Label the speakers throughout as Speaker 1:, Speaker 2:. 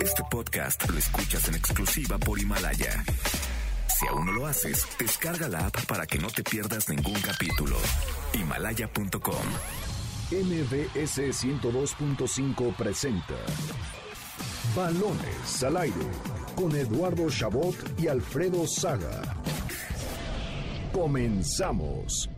Speaker 1: Este podcast lo escuchas en exclusiva por Himalaya. Si aún no lo haces, descarga la app para que no te pierdas ningún capítulo. Himalaya.com.
Speaker 2: MBS 102.5 presenta Balones al aire con Eduardo Chabot y Alfredo Saga. Comenzamos.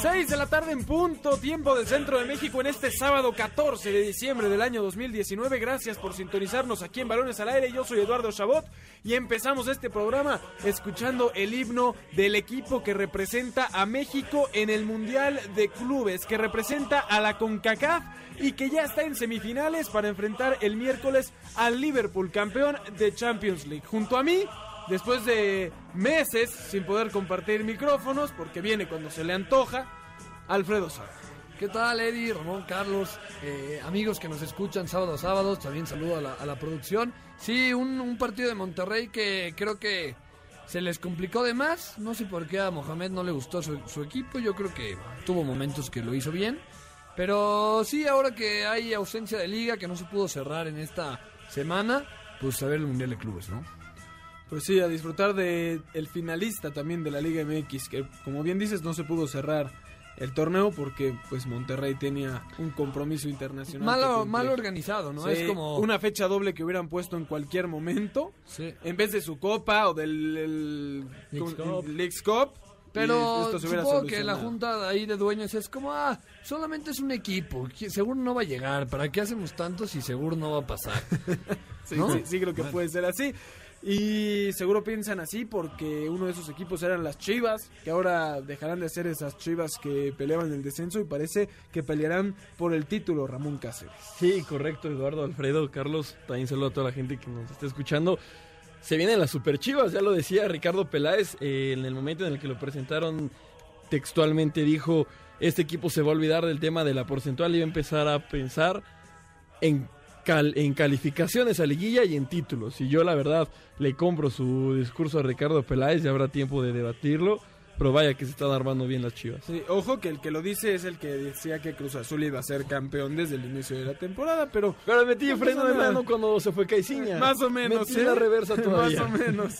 Speaker 3: 6 de la tarde en punto, tiempo del centro de México en este sábado 14 de diciembre del año 2019. Gracias por sintonizarnos aquí en Balones al Aire. Yo soy Eduardo Chabot y empezamos este programa escuchando el himno del equipo que representa a México en el Mundial de Clubes, que representa a la CONCACAF y que ya está en semifinales para enfrentar el miércoles al Liverpool, campeón de Champions League. Junto a mí, después de meses sin poder compartir micrófonos, porque viene cuando se le antoja, Alfredo Saga.
Speaker 4: ¿Qué tal, Eddie, Ramón, Carlos, eh, amigos que nos escuchan sábado a sábados? También saludo a la, producción. Sí, un, un partido de Monterrey que creo que se les complicó de más. No sé por qué a Mohamed no le gustó su, su equipo. Yo creo que tuvo momentos que lo hizo bien. Pero sí, ahora que hay ausencia de liga, que no se pudo cerrar en esta semana, pues a ver el Mundial de Clubes, ¿no?
Speaker 3: Pues sí, a disfrutar de el finalista también de la Liga MX, que como bien dices no se pudo cerrar el torneo porque pues Monterrey tenía un compromiso internacional.
Speaker 4: Malo, mal organizado, ¿no?
Speaker 3: Sí,
Speaker 4: es como...
Speaker 3: una fecha doble que hubieran puesto en cualquier momento,
Speaker 4: Sí.
Speaker 3: en vez de su copa o del el,
Speaker 4: Leagues. Cup.
Speaker 3: Leagues Cup.
Speaker 4: Pero supongo que la junta ahí de dueños es como, ah, solamente es un equipo, que seguro no va a llegar, ¿para qué hacemos tanto si seguro no va a pasar?
Speaker 3: Sí,
Speaker 4: ¿no?
Speaker 3: sí, sí creo que puede ser así. Y seguro piensan así porque uno de esos equipos eran las Chivas, que ahora dejarán de ser esas Chivas que peleaban el descenso y parece que pelearán por el título Ramón Cáceres.
Speaker 5: Sí, correcto, Eduardo, Alfredo, Carlos, también saludo a toda la gente que nos está escuchando. Se vienen las super chivas, ya lo decía Ricardo Peláez, eh, en el momento en el que lo presentaron textualmente dijo, este equipo se va a olvidar del tema de la porcentual y va a empezar a pensar en, cal- en calificaciones a liguilla y en títulos. Y yo la verdad le compro su discurso a Ricardo Peláez, ya habrá tiempo de debatirlo, pero vaya que se están armando bien las chivas.
Speaker 3: Sí, ojo que el que lo dice es el que decía que Cruz Azul iba a ser campeón desde el inicio de la temporada, pero
Speaker 5: Pero metí
Speaker 3: No
Speaker 5: freno de mano cuando se fue Caiciña.
Speaker 3: Más o menos,
Speaker 5: Metí
Speaker 3: ¿eh?
Speaker 5: la reversa todavía.
Speaker 3: Más o menos.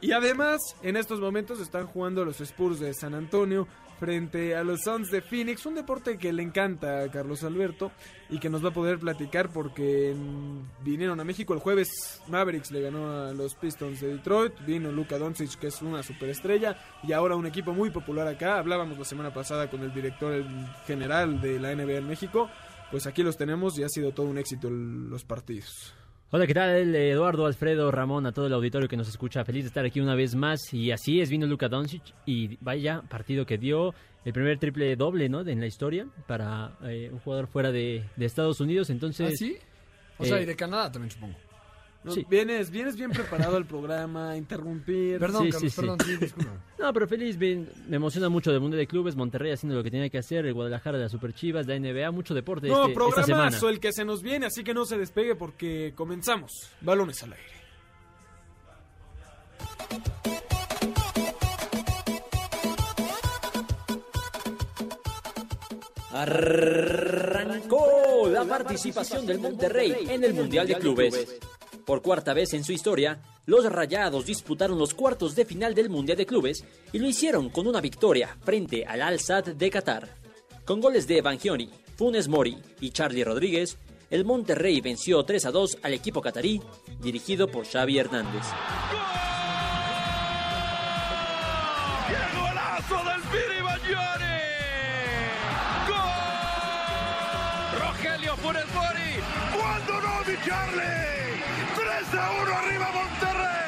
Speaker 3: Y además, en estos momentos están jugando los Spurs de San Antonio frente a los Suns de Phoenix, un deporte que le encanta a Carlos Alberto y que nos va a poder platicar porque mm, vinieron a México el jueves, Mavericks le ganó a los Pistons de Detroit, vino Luka Doncic que es una superestrella y ahora un equipo muy popular acá, hablábamos la semana pasada con el director general de la NBA en México, pues aquí los tenemos y ha sido todo un éxito los partidos.
Speaker 6: Hola, ¿qué tal? Eduardo, Alfredo, Ramón, a todo el auditorio que nos escucha. Feliz de estar aquí una vez más. Y así es, vino Luka Doncic y vaya partido que dio el primer triple doble, ¿no? En la historia para eh, un jugador fuera de, de Estados Unidos. Entonces,
Speaker 4: ¿Ah, sí? O sea,
Speaker 6: eh,
Speaker 4: y de Canadá también supongo.
Speaker 6: Sí.
Speaker 3: vienes, vienes bien preparado al programa, interrumpir.
Speaker 4: Perdón,
Speaker 6: Sí,
Speaker 4: Carlos,
Speaker 6: sí,
Speaker 4: perdón, sí, disculpa.
Speaker 6: no, pero feliz, bien, me emociona mucho del mundo de clubes, Monterrey haciendo lo que tenía que hacer, el Guadalajara de las Super Chivas, la NBA, mucho deporte
Speaker 3: No,
Speaker 6: este- esta semana.
Speaker 3: programazo el que se nos viene, así que no se despegue porque comenzamos. Balones al aire.
Speaker 7: Arrancó la participación del Monterrey en el Mundial de Clubes. Por cuarta vez en su historia, los Rayados disputaron los cuartos de final del Mundial de Clubes y lo hicieron con una victoria frente al Al-Sadd de Qatar. Con goles de Bangioni, Funes Mori y Charlie Rodríguez, el Monterrey venció 3 a 2 al equipo catarí, dirigido por Xavi Hernández.
Speaker 8: ¡Qué golazo del! ¡Gol! Rogelio Funes Mori. ¿Cuándo no, mi Charlie? 3 a 1 arriba Monterrey.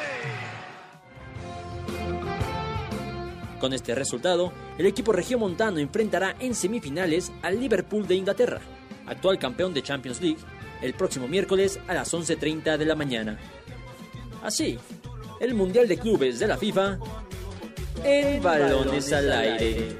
Speaker 7: Con este resultado, el equipo regiomontano enfrentará en semifinales al Liverpool de Inglaterra, actual campeón de Champions League, el próximo miércoles a las 11.30 de la mañana. Así, el Mundial de Clubes de la FIFA en balones al aire.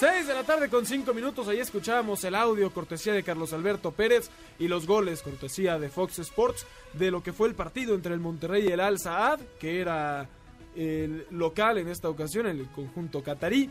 Speaker 3: 6 6 de la tarde con 5 minutos, ahí escuchábamos el audio cortesía de Carlos Alberto Pérez y los goles cortesía de Fox Sports de lo que fue el partido entre el Monterrey y el Al Saad, que era el local en esta ocasión, el conjunto catarí.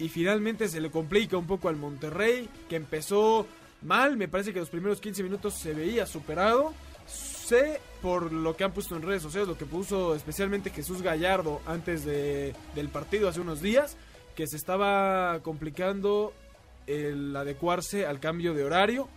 Speaker 3: Y finalmente se le complica un poco al Monterrey, que empezó mal, me parece que los primeros 15 minutos se veía superado. Sé por lo que han puesto en redes sociales, lo que puso especialmente Jesús Gallardo antes de, del partido hace unos días, que se estaba complicando el adecuarse al cambio de horario.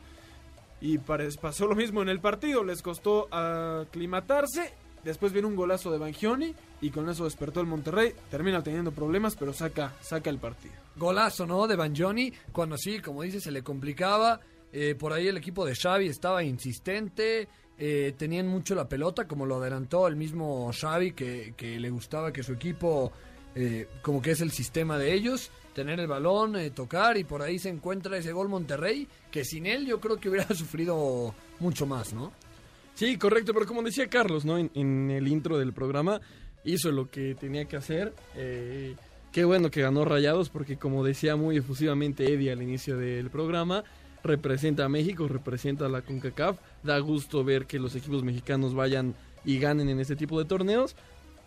Speaker 3: Y pasó lo mismo en el partido, les costó aclimatarse. Después viene un golazo de Bangioni y con eso despertó el Monterrey. Termina teniendo problemas, pero saca, saca el partido.
Speaker 4: Golazo, ¿no? De Banjoni, cuando sí, como dice, se le complicaba. Eh, por ahí el equipo de Xavi estaba insistente, eh, tenían mucho la pelota, como lo adelantó el mismo Xavi, que le gustaba que su equipo, eh, como que es el sistema de ellos, tener el balón, eh, tocar, y por ahí se encuentra ese gol Monterrey, que sin él yo creo que hubiera sufrido mucho más, ¿no?
Speaker 5: Sí, correcto, pero como decía Carlos, ¿no? En, el intro del programa, hizo lo que tenía que hacer. eh, qué bueno que ganó Rayados, porque como decía muy efusivamente Eddie al inicio del programa, representa a México, representa a la CONCACAF. Da gusto ver que los equipos mexicanos vayan y ganen en este tipo de torneos.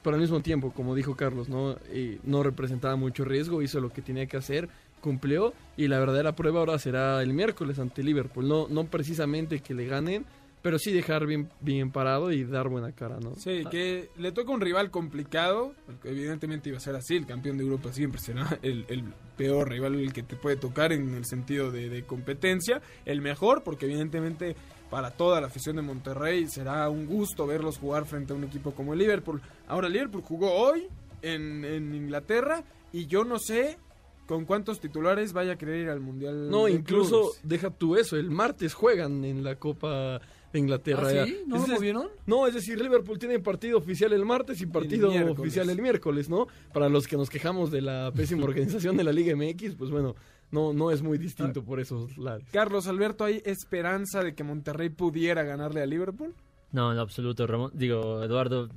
Speaker 5: Pero al mismo tiempo, como dijo Carlos, no, Eh, no representaba mucho riesgo, hizo lo que tenía que hacer, cumplió y la verdadera prueba ahora será el miércoles ante Liverpool. No, no precisamente que le ganen, pero sí dejar bien, bien parado y dar buena cara, ¿no?
Speaker 3: Sí, que le toca un rival complicado, porque evidentemente iba a ser así, el campeón de Europa siempre será el, el peor rival el que te puede tocar en el sentido de, de competencia, el mejor, porque evidentemente para toda la afición de Monterrey será un gusto verlos jugar frente a un equipo como el Liverpool. Ahora Liverpool jugó hoy en, en Inglaterra y yo no sé con cuántos titulares vaya a querer ir al Mundial.
Speaker 5: No, incluso
Speaker 3: Clubes.
Speaker 5: deja tú eso, el martes juegan en la Copa de Inglaterra.
Speaker 4: ¿Ah, sí? ¿No
Speaker 5: Es
Speaker 4: lo
Speaker 5: decir,
Speaker 4: movieron?
Speaker 5: No, es decir, Liverpool tiene partido oficial el martes y partido oficial el miércoles, ¿no? Para los que nos quejamos de la pésima organización de la Liga MX, pues bueno, no, no es muy distinto por esos lados.
Speaker 3: Carlos Alberto, ¿hay esperanza de que Monterrey pudiera ganarle a Liverpool?
Speaker 6: No, en absoluto, Ramón. Digo, Eduardo,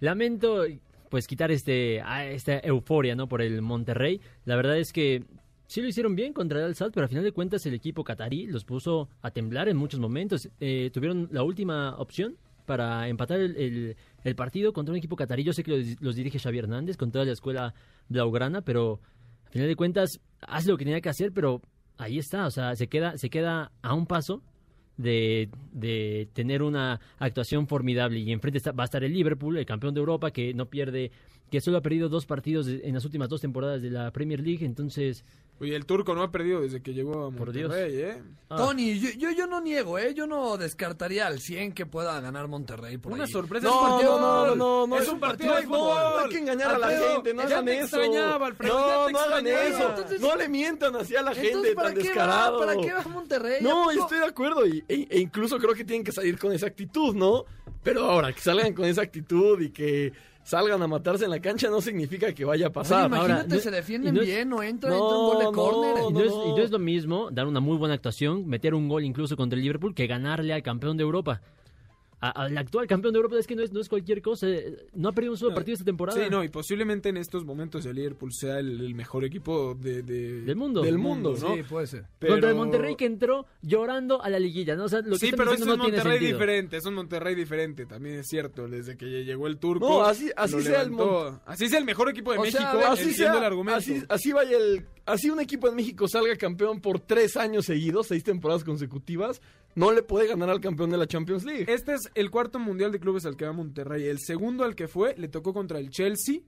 Speaker 6: lamento pues quitar este esta euforia, ¿no? Por el Monterrey. La verdad es que sí lo hicieron bien contra el Al-Sadd, pero al final de cuentas el equipo catarí los puso a temblar en muchos momentos. Eh, tuvieron la última opción para empatar el, el- el partido contra un equipo catarí. Yo sé que los, los dirige Xavi Hernández con toda la escuela blaugrana, pero al final de cuentas hace lo que tenía que hacer, pero ahí está, o sea, se queda, se queda a un paso de, de tener una actuación formidable. Y enfrente está- va a estar el Liverpool, el campeón de Europa, que no pierde, que solo ha perdido dos partidos de- en las últimas dos temporadas de la Premier League, entonces...
Speaker 3: Oye, el turco no ha perdido desde que llegó a
Speaker 6: Por
Speaker 3: Monterrey, ¿eh?
Speaker 6: ah,
Speaker 4: Tony, yo, yo, yo no niego, ¿eh? Yo no descartaría al 100 que pueda ganar Monterrey por
Speaker 3: Una
Speaker 4: ahí.
Speaker 3: sorpresa.
Speaker 4: No,
Speaker 3: es un partido
Speaker 4: no,
Speaker 3: de
Speaker 4: no,
Speaker 5: no, no,
Speaker 3: es un partido de
Speaker 5: no,
Speaker 3: fútbol.
Speaker 5: no hay que engañar a la gente, no hagan eso.
Speaker 3: extrañaba, Alfredo,
Speaker 5: no,
Speaker 3: te
Speaker 5: no hagan eso.
Speaker 4: Entonces-
Speaker 5: no le mientan así a la
Speaker 4: Entonces,
Speaker 5: gente
Speaker 4: ¿para
Speaker 5: tan
Speaker 4: qué va?
Speaker 5: descarado.
Speaker 4: ¿Para qué va Monterrey?
Speaker 5: No, estoy de acuerdo y, e, e incluso creo que tienen que salir con esa actitud, ¿no? Pero ahora, que salgan con esa actitud y que salgan a matarse en la cancha no significa que vaya a
Speaker 4: Oye,
Speaker 5: pasar.
Speaker 4: imagínate,
Speaker 6: Ahora, no-
Speaker 4: se defienden
Speaker 6: y no es-
Speaker 4: bien, no entra,
Speaker 5: No,
Speaker 4: entra un gol de
Speaker 5: no,
Speaker 4: córner.
Speaker 6: y,
Speaker 5: no,
Speaker 6: no es,
Speaker 5: no.
Speaker 6: y no es lo mismo dar una muy buena actuación, meter un gol incluso contra el Liverpool, que ganarle al campeón de Europa. Al actual campeón de Europa es que no es, no es cualquier cosa. eh, No ha perdido un solo partido esta temporada.
Speaker 3: Sí, no, y posiblemente en estos momentos el Liverpool sea el, el mejor equipo de, de-
Speaker 6: Del mundo.
Speaker 3: Del mundo, ¿no?
Speaker 4: Sí, puede ser.
Speaker 3: Pero-
Speaker 6: Contra el Monterrey que entró llorando a la liguilla, ¿no? O sea, lo que
Speaker 3: Sí, pero es
Speaker 6: no tiene
Speaker 3: Monterrey diferente, es un Monterrey diferente, también es cierto, desde que llegó el turco.
Speaker 5: No, así- así
Speaker 3: lo
Speaker 5: sea el
Speaker 3: levantó. Así sea el mejor equipo de
Speaker 4: O sea,
Speaker 3: México,
Speaker 4: a ver,
Speaker 5: así sea,
Speaker 3: el argumento.
Speaker 5: así, así vaya el, así un equipo en México salga campeón por tres años seguidos, seis temporadas consecutivas, no le puede ganar al campeón de la Champions League.
Speaker 3: Este es el cuarto mundial de clubes al que va Monterrey. El segundo al que fue le tocó contra el Chelsea.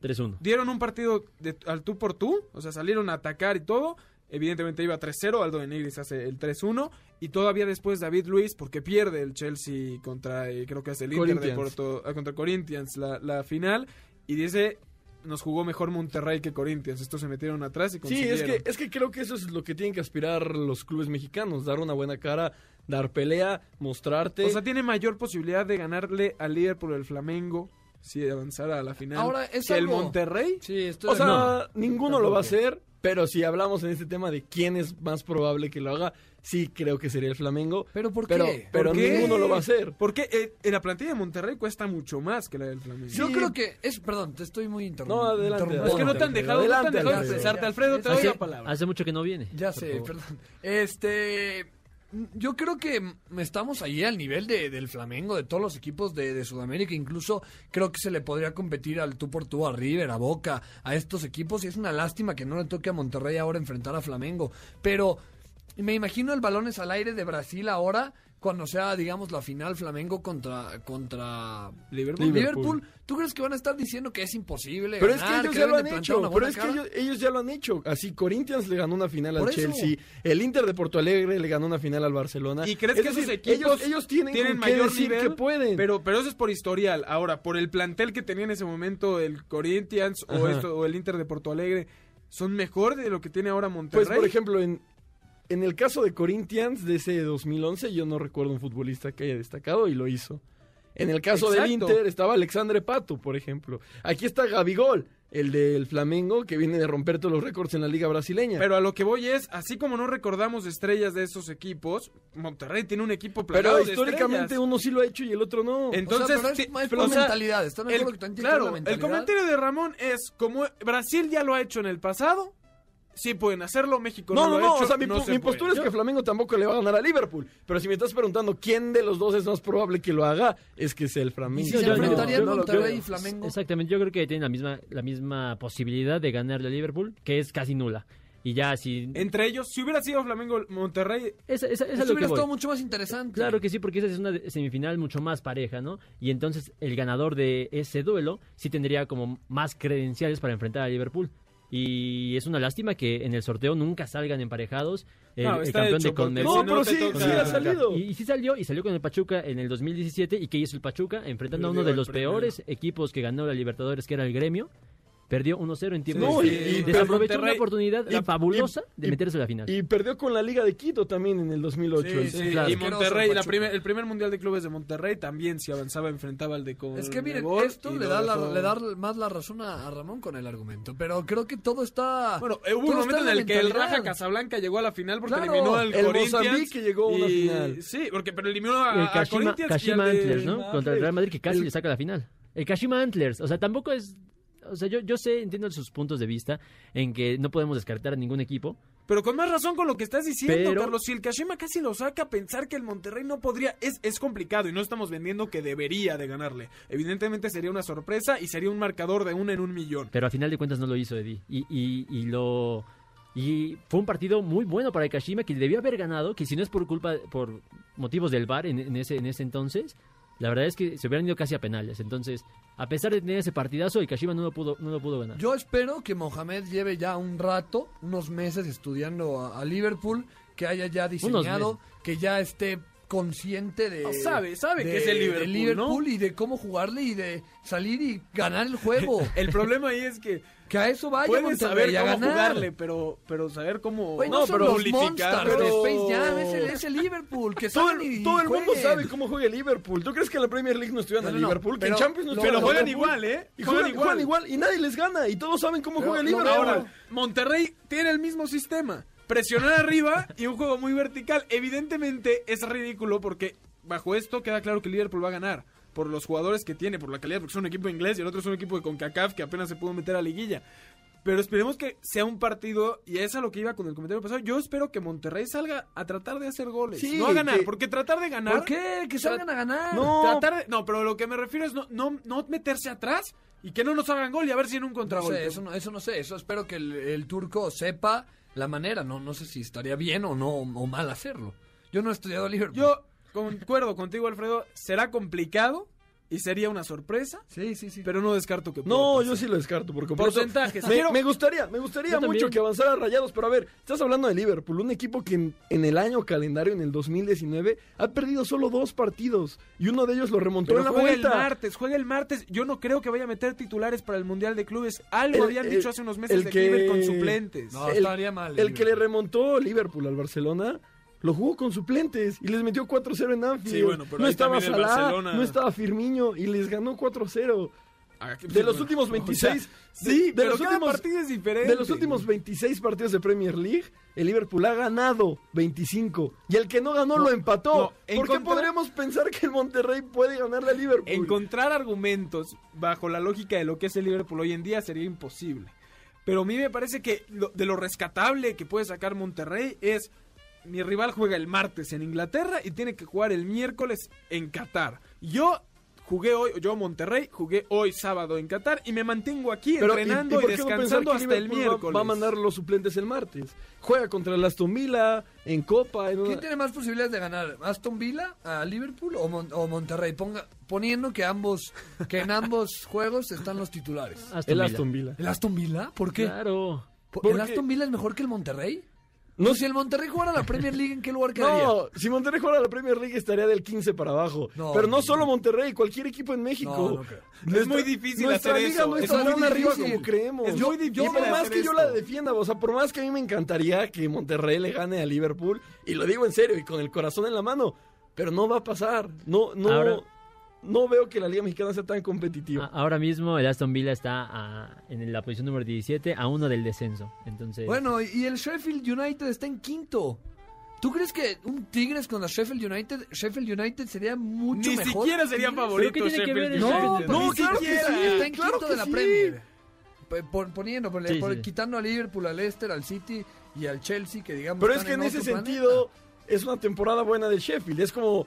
Speaker 6: 3-1.
Speaker 3: Dieron un partido de, al tú por tú, o sea, salieron a atacar y todo. Evidentemente iba 3-0, Aldo de Nigris hace el 3-1 y todavía después David Luis porque pierde el Chelsea contra eh, creo que es el Inter de
Speaker 5: Corinthians.
Speaker 3: Porto, ah, contra Corinthians la, la final y dice nos jugó mejor Monterrey que Corinthians. Estos se metieron atrás y
Speaker 5: Sí,
Speaker 3: consiguieron.
Speaker 5: es que, es que creo que eso es lo que tienen que aspirar los clubes mexicanos, dar una buena cara, dar pelea, mostrarte.
Speaker 3: O sea, tiene mayor posibilidad de ganarle al Liverpool el Flamengo si avanzara a la final.
Speaker 4: Ahora, es
Speaker 3: que el Monterrey.
Speaker 4: Sí, estoy
Speaker 5: O sea, ninguno lo va a hacer, pero si hablamos en este tema de quién es más probable que lo haga, sí creo que sería el Flamengo.
Speaker 4: ¿Pero por
Speaker 5: Pero,
Speaker 4: qué?
Speaker 5: pero
Speaker 3: ¿Por qué?
Speaker 5: ninguno lo va a hacer.
Speaker 3: Porque eh, en la plantilla de Monterrey cuesta mucho más que la del Flamengo.
Speaker 4: Yo creo que es, perdón, te estoy muy interrumpiendo.
Speaker 5: No, adelante,
Speaker 3: Es que no te han
Speaker 5: Adelante,
Speaker 3: dejado, no te han dejado
Speaker 5: Alfredo.
Speaker 3: expresarte. Alfredo, te doy la palabra.
Speaker 6: hace mucho que no viene.
Speaker 4: Ya sé,
Speaker 6: favor.
Speaker 4: perdón. Este, yo creo que estamos ahí al nivel de, del Flamengo, de todos los equipos de, de Sudamérica. Incluso creo que se le podría competir al tú por tú, a River, a Boca, a estos equipos. Y es una lástima que no le toque a Monterrey ahora enfrentar a Flamengo. Pero me imagino el balones al aire de Brasil ahora. Cuando sea, digamos, la final Flamengo contra, contra
Speaker 3: Liverpool.
Speaker 4: Liverpool. ¿tú crees que van a estar diciendo que es imposible?
Speaker 5: Pero es que ellos ya lo han hecho. Pero es que ellos, ellos ya lo han hecho. Así, Corinthians le ganó una final
Speaker 4: Por
Speaker 5: al
Speaker 4: eso.
Speaker 5: Chelsea. El Inter de Porto Alegre le ganó una final al Barcelona.
Speaker 3: ¿Y crees
Speaker 5: Es
Speaker 3: que esos equipos
Speaker 5: ellos, ellos tienen, qué
Speaker 3: mayor
Speaker 5: decir
Speaker 3: nivel?
Speaker 5: que pueden?
Speaker 3: Pero, pero eso es por historial. Ahora, por el plantel que tenía en ese momento el Corinthians o, esto, o el Inter de Porto Alegre, ¿son mejor de lo que tiene ahora Monterrey?
Speaker 5: Pues, por ejemplo, en, en el caso de Corinthians de ese 2011, yo no recuerdo un futbolista que haya destacado y lo hizo. En el caso del. Inter estaba Alexandre Pato, por ejemplo. Aquí está Gabigol, el del Flamengo, que viene de romper todos los récords en la liga brasileña.
Speaker 3: Pero a lo que voy es, así como no recordamos estrellas de esos equipos, Monterrey tiene un equipo plagado
Speaker 5: Pero históricamente uno sí lo ha hecho y el otro no.
Speaker 3: Entonces,
Speaker 4: es-
Speaker 3: sí,
Speaker 4: es
Speaker 3: pero, o sea,
Speaker 4: mentalidad, ¿están de
Speaker 3: el- claro,
Speaker 4: la
Speaker 3: el comentario de Ramón es, como Brasil ya lo ha hecho en el pasado, sí pueden hacerlo, México no,
Speaker 5: no, no,
Speaker 3: lo
Speaker 5: no,
Speaker 3: ha hecho,
Speaker 5: o sea, mi,
Speaker 3: no se
Speaker 5: mi
Speaker 3: puede.
Speaker 5: postura es que Flamengo tampoco le va a ganar a Liverpool. Pero si me estás preguntando quién de los dos es más probable que lo haga, es que sea el Flamengo.
Speaker 4: ¿Y si se
Speaker 6: yo-
Speaker 4: enfrentarían
Speaker 6: yo- yo-
Speaker 4: Monterrey
Speaker 6: yo-
Speaker 4: y Flamengo?
Speaker 6: Exactamente, yo creo que tienen la misma, la misma posibilidad de ganarle a Liverpool, que es casi nula. Y ya si...
Speaker 3: Entre ellos, si hubiera sido Flamengo-Monterrey,
Speaker 6: Esa, esa- esa es
Speaker 4: Eso
Speaker 6: a lo que
Speaker 4: hubiera
Speaker 6: voy.
Speaker 4: estado mucho más interesante.
Speaker 6: Claro que sí, porque esa es una de- semifinal mucho más pareja, ¿no? Y entonces el ganador de ese duelo sí tendría como más credenciales para enfrentar a Liverpool. Y es una lástima que en el sorteo nunca salgan emparejados el,
Speaker 3: No,
Speaker 6: el
Speaker 3: está
Speaker 6: campeón
Speaker 3: hecho
Speaker 6: de Conmebol.
Speaker 5: No, pero sí, sí ha salido.
Speaker 6: Y, y sí salió, y salió con el Pachuca en el 2017. ¿Y qué hizo el Pachuca? Enfrentando a uno de los peores equipos que ganó la Libertadores, que era el Gremio. Perdió 1-0 en tiempo.
Speaker 5: No,
Speaker 6: de-
Speaker 5: y- y-
Speaker 6: desaprovechó una oportunidad
Speaker 5: y-
Speaker 6: fabulosa
Speaker 5: y-
Speaker 6: de meterse a la final.
Speaker 5: Y perdió con la Liga de Quito también en el 2008.
Speaker 3: Sí, sí,
Speaker 6: claro.
Speaker 3: y Monterrey,
Speaker 4: el
Speaker 3: la primer- el primer mundial de clubes de Monterrey también si avanzaba enfrentaba al de Conmebol.
Speaker 4: Es que miren, esto le da, la- le da más la razón a, a Ramón con el argumento. Pero creo que todo está.
Speaker 3: Bueno, eh, hubo un momento en el que el. Raja Casablanca llegó a la final porque
Speaker 4: Claro,
Speaker 3: eliminó al
Speaker 5: el
Speaker 3: Corinthians.
Speaker 5: Mozambique llegó a una
Speaker 3: y-
Speaker 5: final.
Speaker 3: Sí, porque pero eliminó a,
Speaker 6: el
Speaker 3: a
Speaker 6: Kashima,
Speaker 3: Corinthians y
Speaker 6: Kashima
Speaker 3: al
Speaker 6: Antlers, ¿no? Contra el Real Madrid que casi
Speaker 5: El-
Speaker 6: le saca la final. El Kashima Antlers, o sea, tampoco es... O sea, yo, yo sé, entiendo sus puntos de vista en que no podemos descartar a ningún equipo.
Speaker 3: Pero con más razón con lo que estás diciendo,
Speaker 6: Pero-
Speaker 3: Carlos. Si el Kashima casi lo saca, pensar que el Monterrey no podría es, es complicado y no estamos vendiendo que debería de ganarle. Evidentemente sería una sorpresa y sería un marcador de uno en un millón.
Speaker 6: Pero a final de cuentas no lo hizo Eddie. Y, y, y lo... Y fue un partido muy bueno para el Kashima que debió haber ganado, que si no es por culpa, por motivos del VAR en, en ese, en ese entonces, la verdad es que se hubieran ido casi a penales. Entonces, a pesar de tener ese partidazo, el Kashima no lo pudo, no lo pudo ganar.
Speaker 4: Yo espero que Mohamed lleve ya un rato, unos meses estudiando a, a Liverpool, que haya ya diseñado, que ya esté consciente de...
Speaker 3: No, sabe, sabe
Speaker 4: de-
Speaker 3: que es el
Speaker 4: de
Speaker 3: Liverpool,
Speaker 4: Liverpool
Speaker 3: ¿no?
Speaker 4: y de cómo jugarle y de salir y ganar el juego.
Speaker 3: El problema ahí es que
Speaker 4: que a eso vaya
Speaker 3: puedes
Speaker 4: Monterrey,
Speaker 3: saber
Speaker 4: a
Speaker 3: cómo
Speaker 4: ganar.
Speaker 3: jugarle, pero, pero saber cómo
Speaker 4: Güey, no, son
Speaker 5: pero
Speaker 4: los Monsters
Speaker 5: pero-
Speaker 4: de Space Jam, es el, es el Liverpool, que
Speaker 5: Todo,
Speaker 4: y
Speaker 5: el, todo el mundo
Speaker 4: jueguen.
Speaker 5: sabe cómo juega el Liverpool. ¿Tú crees que en la Premier League no estudian
Speaker 4: No, no, no,
Speaker 5: Liverpool? que
Speaker 4: pero
Speaker 5: en Champions no
Speaker 4: lo-
Speaker 5: estudian
Speaker 3: Pero juegan
Speaker 5: Liverpool?
Speaker 3: igual, ¿eh?
Speaker 5: Y
Speaker 3: Juegan igual.
Speaker 5: Y nadie les gana. Y todos saben cómo juega el
Speaker 4: lo
Speaker 5: Liverpool.
Speaker 3: Ahora, Monterrey tiene el mismo sistema. Presionar arriba y un juego muy vertical. Evidentemente es ridículo porque bajo esto queda claro que el Liverpool va a ganar. Por los jugadores que tiene, por la calidad, porque son un equipo inglés y el otro es un equipo de CONCACAF que apenas se pudo meter a liguilla. Pero esperemos que sea un partido, y es a lo que iba con el comentario pasado. Yo espero que Monterrey salga a tratar de hacer goles.
Speaker 5: Sí,
Speaker 3: no a ganar,
Speaker 5: que-
Speaker 3: porque tratar de ganar.
Speaker 4: ¿Por qué? Que salgan a ganar.
Speaker 5: No.
Speaker 3: Tratar de- no, pero lo que me refiero es no, no, no meterse atrás y que no nos hagan gol y a ver si en un
Speaker 4: No
Speaker 3: contragolpe.
Speaker 4: sé, eso no, eso no sé, eso espero que el, el turco sepa la manera, no, no sé si estaría bien o no, o mal hacerlo. Yo no he estudiado Liverpool.
Speaker 3: Yo concuerdo contigo, Alfredo. Será complicado y sería una sorpresa,
Speaker 4: Sí, sí, sí.
Speaker 3: pero no descarto que pueda
Speaker 5: No,
Speaker 3: pasar.
Speaker 5: yo sí lo descarto por completo.
Speaker 3: Porcentajes.
Speaker 5: Me, me gustaría, me gustaría
Speaker 6: Yo
Speaker 5: mucho
Speaker 6: también.
Speaker 5: que avanzara Rayados, pero a ver, estás hablando de Liverpool, un equipo que en, en el año calendario, en el 2019, ha perdido solo dos partidos y uno de ellos lo remontó
Speaker 3: Pero
Speaker 5: en la
Speaker 3: juega el martes, juega el martes. Yo no creo que vaya a meter titulares para el Mundial de Clubes. Algo
Speaker 5: El-
Speaker 3: habían
Speaker 5: el-
Speaker 3: dicho hace unos meses
Speaker 5: el
Speaker 3: de
Speaker 5: que-
Speaker 3: Cliver con suplentes.
Speaker 4: No,
Speaker 5: el-
Speaker 4: estaría mal.
Speaker 5: El que le
Speaker 4: Liverpool.
Speaker 5: remontó Liverpool al Barcelona lo jugó con suplentes y les metió 4-0 en Anfield.
Speaker 3: Sí, bueno, pero
Speaker 5: no estaba Salah, no estaba Firmino y les ganó 4-0. De los últimos 26.
Speaker 3: Sí,
Speaker 5: de
Speaker 3: pero
Speaker 5: los
Speaker 3: cada
Speaker 5: últimos,
Speaker 3: partido es diferente.
Speaker 5: De los últimos 26 partidos de Premier League, el Liverpool ha ganado 25. Y el que no ganó
Speaker 3: No,
Speaker 5: lo empató.
Speaker 3: no,
Speaker 5: ¿Por qué podríamos pensar que el Monterrey puede ganarle a Liverpool?
Speaker 3: Encontrar argumentos bajo la lógica de lo que es el Liverpool hoy en día sería imposible. Pero a mí me parece que lo- de lo rescatable que puede sacar Monterrey es mi rival juega el martes en Inglaterra y tiene que jugar el miércoles en Qatar. Yo jugué hoy, yo Monterrey, jugué hoy sábado en Qatar y me mantengo aquí
Speaker 5: Pero, ¿y-
Speaker 3: entrenando
Speaker 5: y no
Speaker 3: descansando hasta el
Speaker 5: Liverpool va-
Speaker 3: miércoles.
Speaker 5: Va, a mandar los suplentes el martes. Juega contra el Aston Villa, en Copa. En una-
Speaker 4: ¿Quién tiene más posibilidades de ganar? ¿Aston Villa a Liverpool o, Mon- o Monterrey? Ponga, poniendo que ambos que en ambos juegos están los titulares.
Speaker 6: Aston
Speaker 5: El
Speaker 6: Villa.
Speaker 5: Aston Villa.
Speaker 4: ¿El Aston Villa? ¿Por qué?
Speaker 6: Claro.
Speaker 4: ¿Por-
Speaker 5: ¿Por
Speaker 4: ¿El? Aston Villa es mejor que el Monterrey?
Speaker 5: No
Speaker 4: si el Monterrey jugara la Premier League, ¿en qué lugar quedaría?
Speaker 5: No, si Monterrey jugara la Premier League estaría del 15 para abajo.
Speaker 4: No,
Speaker 5: Pero no solo. Monterrey, cualquier equipo en México.
Speaker 4: No, no creo.
Speaker 3: Es muy difícil
Speaker 5: nuestra
Speaker 3: hacer
Speaker 5: liga
Speaker 3: eso,
Speaker 5: no
Speaker 3: es
Speaker 5: tan arriba como creemos.
Speaker 3: Es muy difícil
Speaker 5: Y por más que yo la defienda, o sea, por más que a mí me encantaría que Monterrey le gane a Liverpool, y lo digo en serio y con el corazón en la mano, pero no va a pasar. No, no,
Speaker 6: Ahora-
Speaker 5: no veo que la Liga Mexicana sea tan competitiva.
Speaker 6: Ahora mismo el Aston Villa está a- en la posición número 17 a uno del descenso. Entonces,
Speaker 4: Bueno, y el Sheffield United está en quinto. ¿Tú crees que un Tigres con la Sheffield United, Sheffield United sería mucho
Speaker 3: Ni
Speaker 4: mejor?
Speaker 3: siquiera sería
Speaker 4: Tigres?
Speaker 3: favorito.
Speaker 6: ¿Pero qué tiene que ver
Speaker 3: Sheffield
Speaker 6: el
Speaker 4: No.
Speaker 6: Sheffield?
Speaker 5: No,
Speaker 4: ni
Speaker 5: claro que sí,
Speaker 4: Está en
Speaker 5: claro
Speaker 4: quinto de la
Speaker 5: sí.
Speaker 4: Premier. Poniendo, por-
Speaker 6: Sí,
Speaker 4: por-
Speaker 6: sí.
Speaker 4: quitando a Liverpool, al Leicester, al City y al Chelsea, que digamos.
Speaker 5: Pero es que en ese sentido
Speaker 4: planeta.
Speaker 5: es una temporada buena del Sheffield. Es como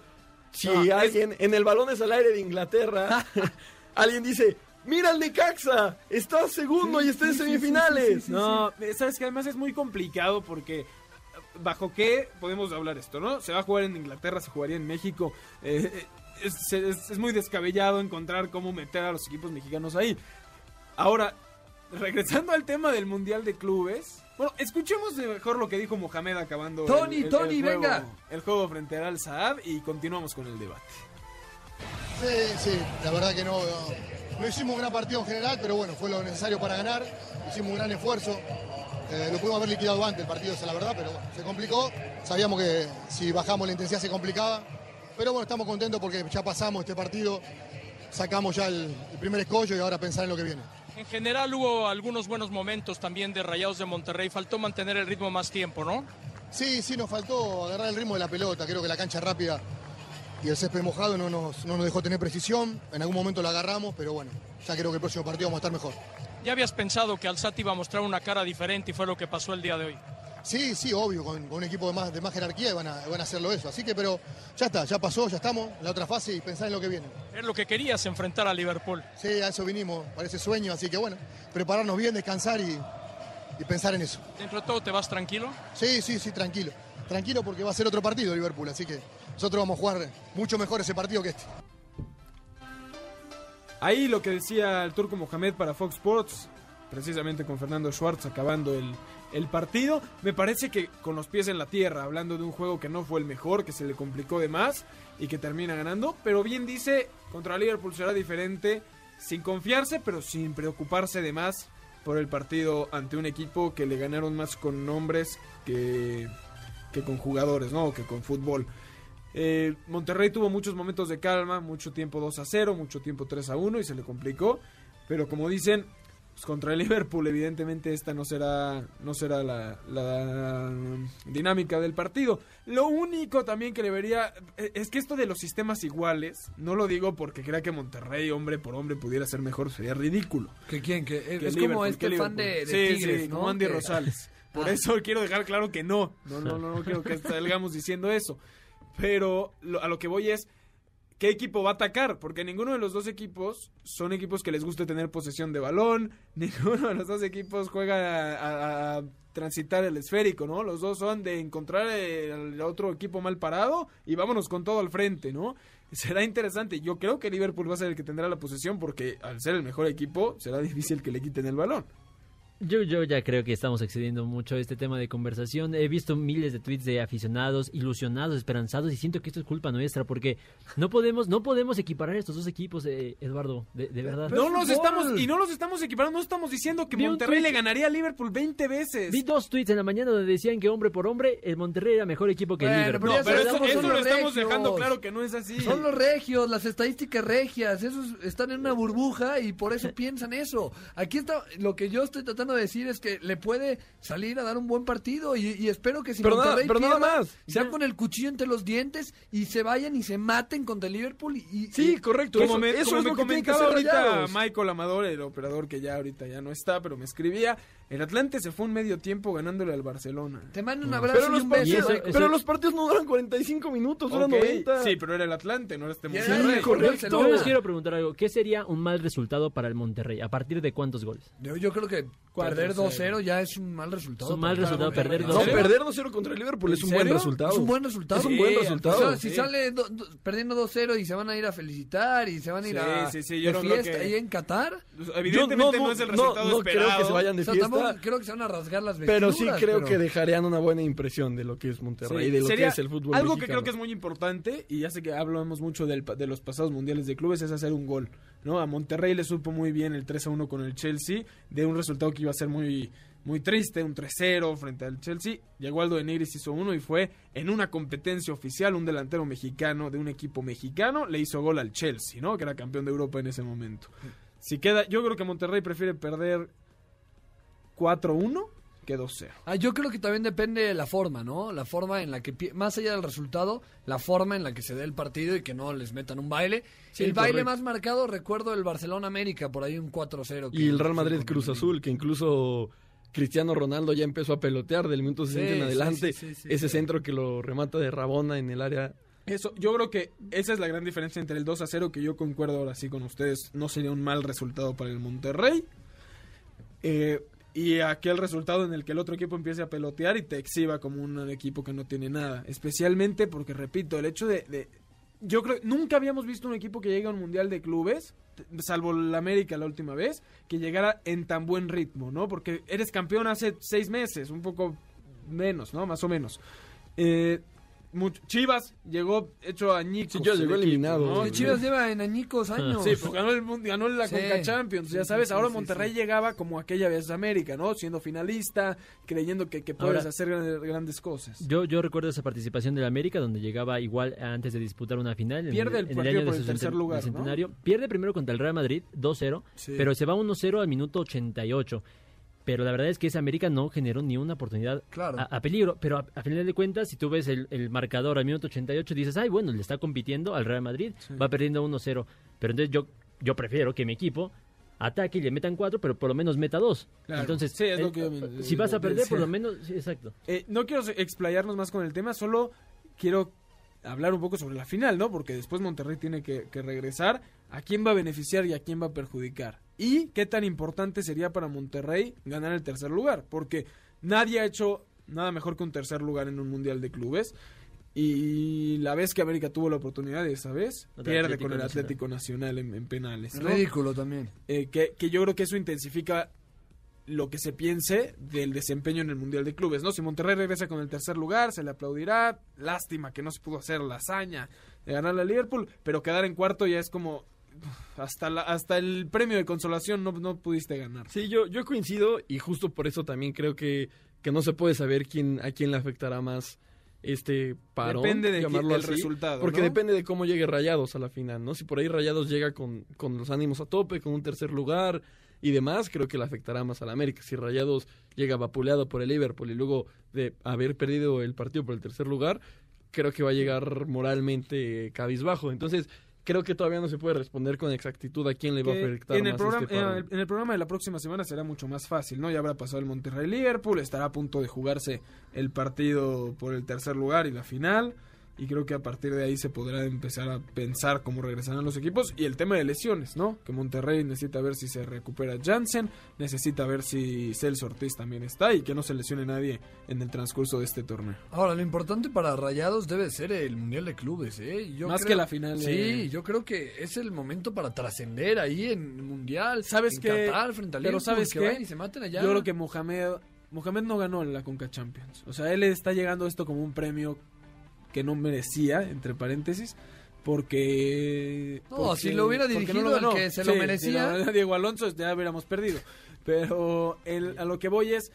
Speaker 5: si
Speaker 3: No, es-
Speaker 5: alguien en el balones al aire de Inglaterra, alguien dice, mira el Necaxa, está segundo y está en semifinales.
Speaker 3: No, sabes que además es muy complicado porque bajo qué podemos hablar esto, ¿no? Se va a jugar en Inglaterra, se jugaría en México. eh, eh, es, es- es muy descabellado encontrar cómo meter a los equipos mexicanos ahí. Ahora, regresando al tema del Mundial de Clubes. Bueno, escuchemos de mejor lo que dijo Mohamed acabando. el-
Speaker 4: Tony,
Speaker 3: el- el
Speaker 4: Tony,
Speaker 3: juego-
Speaker 4: venga.
Speaker 3: El juego frente al Saad y continuamos con el debate.
Speaker 9: Sí, sí, la verdad que no, no, no hicimos un gran partido en general, pero bueno, fue lo necesario para ganar, hicimos un gran esfuerzo, Eh, lo pudimos haber liquidado antes el partido, esa es la verdad, pero bueno, se complicó, sabíamos que si bajamos la intensidad se complicaba, pero bueno, estamos contentos porque ya pasamos este partido, sacamos ya el, el primer escollo y ahora pensar en lo que viene.
Speaker 10: En general hubo algunos buenos momentos también de Rayados de Monterrey. Faltó mantener el ritmo más tiempo, ¿no?
Speaker 9: Sí, sí, nos faltó agarrar el ritmo de la pelota. Creo que la cancha rápida y el césped mojado no nos, no nos dejó tener precisión. En algún momento la agarramos, pero bueno, ya creo que el próximo partido vamos a estar mejor.
Speaker 10: Ya habías pensado que Alzati iba a mostrar una cara diferente y fue lo que pasó el día de hoy.
Speaker 9: Sí, sí, obvio, con, con un equipo de más, de más jerarquía van a, van a hacerlo eso. Así que, pero ya está, ya pasó, ya estamos en la otra fase y pensar en lo que viene.
Speaker 10: Es lo que querías enfrentar a Liverpool.
Speaker 9: Sí, a eso vinimos, parece sueño, así que bueno, prepararnos bien, descansar y, y pensar en eso.
Speaker 10: Dentro de todo, ¿te vas tranquilo?
Speaker 9: Sí, sí, sí, tranquilo. Tranquilo porque va a ser otro partido Liverpool, así que nosotros vamos a jugar mucho mejor ese partido que este.
Speaker 3: Ahí lo que decía el turco Mohamed para Fox Sports, precisamente con Fernando Schwartz acabando el, el partido, me parece que con los pies en la tierra, hablando de un juego que no fue el mejor, que se le complicó de más y que termina ganando, pero bien dice, contra Liverpool será diferente, sin confiarse, pero sin preocuparse de más por el partido ante un equipo que le ganaron más con nombres que, que con jugadores, ¿no? Que con fútbol. Eh, Monterrey tuvo muchos momentos de calma, mucho tiempo 2 a 0, mucho tiempo 3 a 1 y se le complicó. Pero como dicen, pues contra el Liverpool evidentemente esta no será, no será la, la dinámica del partido. Lo único también que debería... eh, Es que esto de los sistemas iguales, no lo digo porque crea que Monterrey hombre por hombre pudiera ser mejor, sería ridículo.
Speaker 4: ¿Que quién? Que, es como este fan de, de
Speaker 3: Sí,
Speaker 4: Tigres,
Speaker 3: sí,
Speaker 4: ¿no?
Speaker 3: como Andy Rosales. Por
Speaker 4: Ah.
Speaker 3: eso quiero dejar claro que no. No, no, no, no quiero que salgamos diciendo eso. Pero lo- a lo que voy es, ¿qué equipo va a atacar? Porque ninguno de los dos equipos son equipos que les guste tener posesión de balón. Ninguno de los dos equipos juega a, transitar el esférico, ¿no? Los dos son de encontrar el otro equipo mal parado y vámonos con todo al frente, ¿no? Será interesante. Yo creo que Liverpool va a ser el que tendrá la posesión porque al ser el mejor equipo será difícil que le quiten el balón.
Speaker 6: Yo, yo ya creo que estamos excediendo mucho este tema de conversación. He visto miles de tweets de aficionados, ilusionados, esperanzados, y siento que esto es culpa nuestra, porque no podemos, no podemos equiparar estos dos equipos, eh, Eduardo, de, de verdad.
Speaker 3: No los estamos, y no los estamos equiparando, no estamos diciendo que
Speaker 6: Vi
Speaker 3: Monterrey le ganaría a Liverpool 20 veces.
Speaker 6: Vi dos tweets en la mañana donde decían que hombre por hombre, el Monterrey era mejor equipo que el Liverpool.
Speaker 3: No, pero eso, lo
Speaker 4: los
Speaker 3: estamos
Speaker 4: regios.
Speaker 3: dejando claro que no es así.
Speaker 4: Son los regios, las estadísticas regias, esos están en una burbuja y por eso piensan eso. Aquí está, lo que yo estoy tratando de decir es que le puede salir a dar un buen partido y, y espero que si
Speaker 5: Pero nada- pero nada más.
Speaker 4: sea con el cuchillo entre los dientes y se vayan y se maten contra el Liverpool y, y-
Speaker 5: Sí, correcto.
Speaker 3: Como
Speaker 5: eso
Speaker 3: me,
Speaker 5: eso
Speaker 3: como
Speaker 5: es
Speaker 3: me
Speaker 5: lo que tiene que
Speaker 3: comentaba ahorita. Michael Amador, el operador que ya ahorita ya no está, pero me escribía, el Atlante se fue un medio tiempo ganándole al Barcelona.
Speaker 4: te mando un abrazo
Speaker 5: Pero
Speaker 4: y
Speaker 5: los,
Speaker 4: un beso.
Speaker 5: partidos,
Speaker 6: eso-
Speaker 5: pero los partidos no duran 45 minutos, duran
Speaker 3: Ok,
Speaker 5: 90.
Speaker 3: Sí, pero era el Atlante, no era este
Speaker 4: era
Speaker 3: Monterrey.
Speaker 4: el
Speaker 5: correcto.
Speaker 6: Yo les quiero preguntar algo. ¿Qué sería un mal resultado para el Monterrey? ¿A partir de cuántos goles?
Speaker 4: Yo, yo creo que perder
Speaker 3: cero.
Speaker 4: 2-0 ya es un mal resultado.
Speaker 6: Es un mal resultado,
Speaker 4: para-
Speaker 6: perder
Speaker 4: para-
Speaker 5: No,
Speaker 6: dos- ¿Serio?
Speaker 5: perder 2-0 contra el Liverpool es un
Speaker 3: ¿En
Speaker 5: buen
Speaker 3: serio?
Speaker 5: resultado.
Speaker 4: Es un buen resultado.
Speaker 5: Es un buen
Speaker 3: Sí,
Speaker 5: resultado.
Speaker 4: O sea, si
Speaker 3: Sí.
Speaker 4: sale do- do- perdiendo 2-0 y se van a ir a felicitar y se van a ir
Speaker 3: Sí,
Speaker 4: a
Speaker 3: sí, sí, yo
Speaker 4: de
Speaker 3: no
Speaker 4: fiesta
Speaker 3: que-
Speaker 4: ahí en Qatar,
Speaker 3: Evidentemente no, es el resultado
Speaker 5: no
Speaker 3: esperado.
Speaker 5: creo que se vayan de fiesta.
Speaker 4: Creo que se van a rasgar las
Speaker 5: Pero
Speaker 4: vestiduras.
Speaker 5: sí creo
Speaker 4: pero-
Speaker 5: que dejarían una buena impresión de lo que es Monterrey,
Speaker 3: Sí,
Speaker 5: de lo
Speaker 3: sería
Speaker 5: que es el fútbol
Speaker 3: Algo que creo que es muy importante, y ya sé que hablamos mucho del pa- de los pasados mundiales de clubes, es hacer un gol. ¿no? A Monterrey le supo muy bien el 3 a 1 con el Chelsea, de un resultado que iba a ser muy, muy triste, un 3-0 frente al Chelsea. Llegó Aldo de Nigris, hizo uno y fue en una competencia oficial, un delantero mexicano de un equipo mexicano, le hizo gol al Chelsea, ¿no? que era campeón de Europa en ese momento. Si queda, yo creo que Monterrey prefiere perder 4-1 que 2-0.
Speaker 4: Ah, yo creo que también depende de la forma, ¿no? La forma en la que, más allá del resultado, la forma en la que se dé el partido y que no les metan un baile.
Speaker 5: Sí,
Speaker 4: el baile
Speaker 5: correcto.
Speaker 4: más marcado, recuerdo el Barcelona-América, por ahí un 4-0. que-
Speaker 5: Y el Real
Speaker 4: que
Speaker 5: Madrid
Speaker 4: fue
Speaker 5: Cruz
Speaker 4: con-
Speaker 5: Azul, que incluso Cristiano Ronaldo ya empezó a pelotear del minuto 60
Speaker 4: Sí,
Speaker 5: en
Speaker 4: sí,
Speaker 5: adelante.
Speaker 4: sí, sí, sí,
Speaker 5: ese
Speaker 4: sí.
Speaker 5: centro que lo remata de Rabona en el área.
Speaker 3: Eso, yo creo que esa es la gran diferencia entre el 2 a 0, que yo concuerdo ahora sí con ustedes, no sería un mal resultado para el Monterrey. Eh, y aquel resultado en el que el otro equipo empiece a pelotear y te exhiba como un equipo que no tiene nada. Especialmente porque, repito, el hecho de... de- yo creo nunca habíamos visto un equipo que llegue a un mundial de clubes, salvo el América la última vez, que llegara en tan buen ritmo, ¿no? Porque eres campeón hace seis meses, un poco menos, ¿no? Más o menos. Eh, mucho- Chivas llegó hecho añicos.
Speaker 5: Sí, Chivas
Speaker 3: el
Speaker 5: llegó
Speaker 3: equipo,
Speaker 5: eliminado.
Speaker 3: ¿no?
Speaker 4: Chivas lleva en añicos años.
Speaker 3: Sí, pues ganó, el, ganó la
Speaker 4: Sí.
Speaker 3: Conca Champions, ya sabes. ahora
Speaker 4: sí,
Speaker 3: Monterrey
Speaker 4: sí.
Speaker 3: llegaba como aquella vez América, ¿no? Siendo finalista, creyendo que, que puedes
Speaker 6: Ahora-
Speaker 3: hacer gran- grandes cosas.
Speaker 6: Yo, yo recuerdo esa participación del América donde llegaba igual antes de disputar una final. en
Speaker 3: Pierde el
Speaker 6: en
Speaker 3: partido
Speaker 6: año
Speaker 3: por
Speaker 6: de
Speaker 3: el tercer lugar, ¿no?
Speaker 6: centenario. Pierde primero contra el Real Madrid 2-0,
Speaker 3: Sí.
Speaker 6: pero se va 1-0 al minuto 88. Pero la verdad es que ese América no generó ni una oportunidad
Speaker 4: Claro.
Speaker 6: a, a peligro. Pero a, a final de cuentas, si tú ves el, el marcador al minuto 88, dices, ay, bueno, le está compitiendo al Real Madrid, va perdiendo 1-0. Pero entonces yo, yo prefiero que mi equipo ataque y le metan 4, pero por lo menos meta 2.
Speaker 3: Claro.
Speaker 6: Entonces,
Speaker 3: Sí, es lo que yo me-
Speaker 6: si vas a perder, por lo menos, sí, exacto.
Speaker 3: Eh, no quiero explayarnos más con el tema, solo quiero hablar un poco sobre la final, ¿no? Porque después Monterrey tiene que, que regresar. ¿A quién va a beneficiar y a quién va a perjudicar? ¿Y qué tan importante sería para Monterrey ganar el tercer lugar? Porque nadie ha hecho nada mejor que un tercer lugar en un Mundial de Clubes. Y la vez que América tuvo la oportunidad de esa vez, pierde
Speaker 6: Atlético
Speaker 3: con el. Atlético Nacional en, en penales. ¿no?
Speaker 4: Ridículo también.
Speaker 3: Eh, que, que yo creo que eso intensifica lo que se piense del desempeño en el Mundial de Clubes, ¿no? Si Monterrey regresa con el tercer lugar, se le aplaudirá. Lástima que no se pudo hacer la hazaña de ganar a Liverpool, pero quedar en cuarto ya es como hasta la, hasta el premio de consolación no, no pudiste ganar.
Speaker 5: Sí, yo, yo coincido y justo por eso también creo que, que no se puede saber quién a quién le afectará más este parón.
Speaker 3: Depende de
Speaker 5: llamarlo
Speaker 3: resultado,
Speaker 5: Porque
Speaker 3: ¿no?
Speaker 5: depende de cómo llegue Rayados a la final, ¿no? Si por ahí Rayados llega con, con los ánimos a tope, con un tercer lugar y demás, creo que le afectará más al América. Si Rayados llega vapuleado por el Liverpool y luego de haber perdido el partido por el tercer lugar, creo que va a llegar moralmente cabizbajo. Entonces, creo que todavía no se puede responder con exactitud a quién le va a afectar
Speaker 3: en, el
Speaker 5: más
Speaker 3: programa,
Speaker 5: este
Speaker 3: el, en el programa de la próxima semana será mucho más fácil, ¿no? Ya habrá pasado el Monterrey Liverpool, estará a punto de jugarse el partido por el tercer lugar y la final. Y creo que a partir de ahí se podrá empezar a pensar cómo regresarán los equipos y el tema de lesiones, ¿no? Que Monterrey necesita ver si se recupera Jansen, necesita ver si Celso Ortiz también está y que no se lesione nadie en el transcurso de este torneo.
Speaker 4: Ahora, lo importante para Rayados debe ser el Mundial de Clubes, ¿eh? Yo
Speaker 3: Más
Speaker 4: creo-
Speaker 3: que la final
Speaker 4: Sí,
Speaker 3: de-
Speaker 4: yo creo que es el momento para trascender ahí en el Mundial.
Speaker 3: ¿Sabes
Speaker 4: en
Speaker 3: qué?
Speaker 4: Qatar, frente al
Speaker 3: Pero
Speaker 4: Liverpool,
Speaker 3: ¿sabes
Speaker 4: que
Speaker 3: qué?
Speaker 4: y se maten allá.
Speaker 3: Yo creo que Mohamed, Mohamed no ganó en la Conca Champions. O sea, él está llegando a esto como un premio que no merecía, entre paréntesis, porque...
Speaker 4: No,
Speaker 3: porque-
Speaker 4: si lo hubiera dirigido el que se lo merecía.
Speaker 3: si lo- Diego Alonso ya hubiéramos perdido. Pero el- a lo que voy es,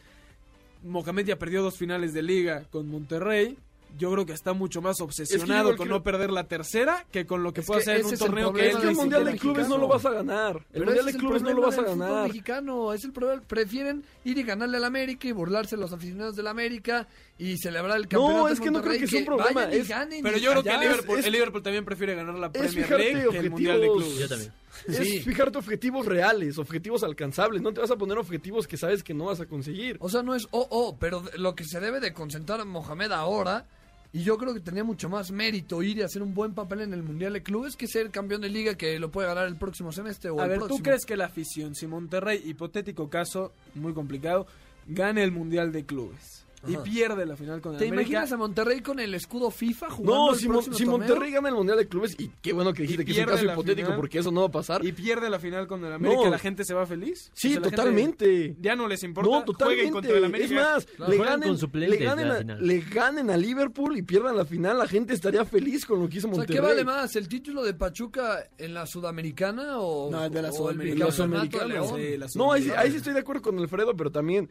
Speaker 3: Mohamed ya perdió dos finales de liga con Monterrey. Yo creo que está mucho más obsesionado
Speaker 5: igual
Speaker 3: con
Speaker 5: creo-
Speaker 3: no perder la tercera que con lo que
Speaker 4: Es
Speaker 3: puede
Speaker 4: que
Speaker 3: hacer en un
Speaker 4: es
Speaker 3: torneo que
Speaker 5: Es que el Mundial de Clubes no lo vas a ganar. El
Speaker 4: Pero
Speaker 5: Mundial de
Speaker 4: es
Speaker 5: Clubes no lo vas a ganar.
Speaker 4: mexicano, es el problema. Prefieren ir y ganarle al América y burlarse los aficionados del América y celebrar el campeonato.
Speaker 5: No, es que no creo que sea un problema, es-
Speaker 3: Pero yo creo que el Liverpool,
Speaker 5: es-
Speaker 3: el Liverpool también prefiere ganar la Premier League que el Mundial de. Clubes.
Speaker 6: Yo también.
Speaker 5: Es
Speaker 4: Sí.
Speaker 5: fijarte objetivos reales, objetivos alcanzables. No te vas a poner objetivos que sabes que no vas a conseguir.
Speaker 4: O sea, no es oh, oh, pero lo que se debe de concentrar en Mohamed ahora, y yo creo que tenía mucho más mérito ir y hacer un buen papel en el Mundial de Clubes que ser campeón de liga que lo puede ganar el próximo semestre o
Speaker 3: A
Speaker 4: el
Speaker 3: ver,
Speaker 4: próximo.
Speaker 3: ¿tú crees que la afición, si Monterrey, hipotético caso, muy complicado, gane el Mundial de Clubes y pierde la final con
Speaker 4: ¿Te
Speaker 3: América?
Speaker 4: imaginas a Monterrey con el escudo FIFA jugando
Speaker 5: No,
Speaker 4: el
Speaker 5: si, Mon- si? Monterrey gana el Mundial de Clubes, y qué bueno que dijiste que es un caso hipotético
Speaker 3: final.
Speaker 5: porque eso no va a pasar.
Speaker 3: y pierde la final con el América,
Speaker 5: No.
Speaker 3: ¿la gente se va feliz?
Speaker 5: Sí,
Speaker 3: O sea,
Speaker 5: totalmente.
Speaker 3: ya no les importa,
Speaker 5: No,
Speaker 3: jueguen
Speaker 5: totalmente.
Speaker 3: contra el América.
Speaker 5: Es más,
Speaker 6: Claro.
Speaker 5: le, ganen, le, ganen
Speaker 6: la
Speaker 5: a, le ganen a Liverpool y pierdan la final, la gente estaría feliz con lo que hizo
Speaker 4: O sea,
Speaker 5: Monterrey.
Speaker 4: ¿qué vale más? ¿El título de Pachuca en la Sudamericana o,
Speaker 3: No, el de la
Speaker 4: o
Speaker 3: Sudamericana.
Speaker 4: el?
Speaker 3: Sí, la
Speaker 5: No, ahí,
Speaker 3: Sudamericana.
Speaker 5: ahí sí estoy de acuerdo con Alfredo, pero también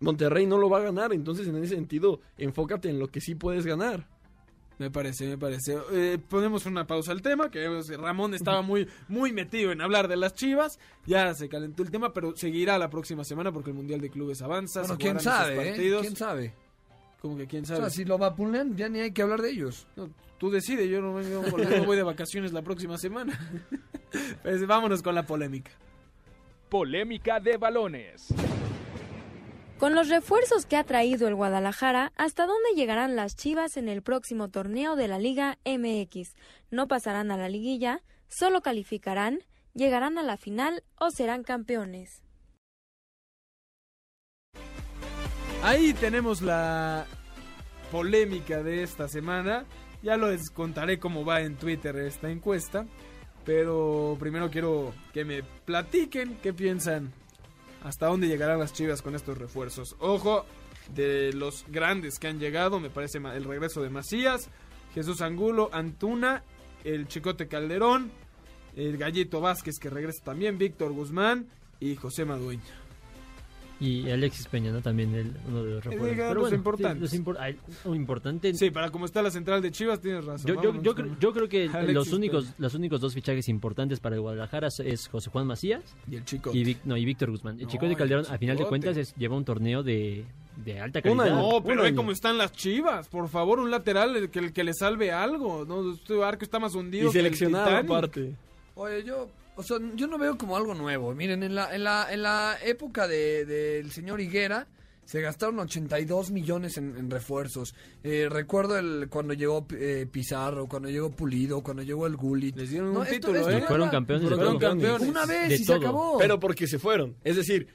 Speaker 5: Monterrey no lo va a ganar. Entonces, en ese sentido, enfócate en lo que sí puedes ganar.
Speaker 3: Me parece, me parece. Eh, ponemos una pausa al tema, que Ramón estaba muy, muy metido en hablar de las chivas. Ya se calentó el tema, pero seguirá la próxima semana porque el Mundial de Clubes avanza.
Speaker 4: Bueno,
Speaker 3: se
Speaker 4: quién sabe, ¿eh?
Speaker 3: partidos.
Speaker 4: ¿Quién sabe?
Speaker 3: Como que quién
Speaker 4: O
Speaker 3: sabe.
Speaker 4: sea, si lo vapulean, ya ni hay que hablar de ellos.
Speaker 3: No, tú decides, no- yo no voy de vacaciones la próxima semana. Pues vámonos con la polémica.
Speaker 11: Polémica de balones.
Speaker 12: Con los refuerzos que ha traído el Guadalajara, ¿hasta dónde llegarán las Chivas en el próximo torneo de la Liga MX? ¿No pasarán a la liguilla? ¿Solo calificarán? ¿Llegarán a la final o serán campeones?
Speaker 3: Ahí tenemos la polémica de esta semana. Ya les contaré cómo va en Twitter esta encuesta. Pero primero quiero que me platiquen qué piensan. Hasta dónde llegarán las chivas con estos refuerzos. Ojo, de los grandes que han llegado, me parece el regreso de Macías, Jesús Angulo, Antuna, el Chicote Calderón, el Gallito Vázquez que regresa también, Víctor Guzmán y José Madueña.
Speaker 6: Y Alexis Peña, ¿no? También el, uno de los refuerzos. Pero
Speaker 3: los
Speaker 6: bueno,
Speaker 3: importantes.
Speaker 6: sí, los impor- ay, un importante.
Speaker 3: Sí, para como está la central de Chivas, tienes razón.
Speaker 6: Yo, yo, creo que
Speaker 3: Alexis
Speaker 6: los únicos,
Speaker 3: Peña.
Speaker 6: los únicos dos fichajes importantes para el Guadalajara es José Juan Macías
Speaker 3: Y el chico.
Speaker 6: y, Vic- no, y Víctor Guzmán. El
Speaker 3: No,
Speaker 6: Chico de Calderón, a final de cuentas, es- lleva un torneo de, de alta calidad.
Speaker 3: No, pero ve cómo están las chivas. Por favor, un lateral que, el que le salve algo. No, este barco está más hundido.
Speaker 5: Y seleccionado aparte.
Speaker 4: Oye, yo, o sea, yo no veo como algo nuevo. Miren, en la, en la, en la época de- del señor Higuera se gastaron 82 millones en, en refuerzos. Eh, recuerdo el cuando llegó eh, Pizarro, cuando llegó Pulido, cuando llegó el Gullit.
Speaker 3: Les dieron
Speaker 4: No,
Speaker 3: un
Speaker 4: esto-
Speaker 3: título,
Speaker 4: esto
Speaker 3: ¿eh?
Speaker 6: Fueron campeones de
Speaker 3: Fueron campeones.
Speaker 4: Una vez
Speaker 6: De
Speaker 4: y se acabó.
Speaker 5: Pero porque se fueron. Es decir,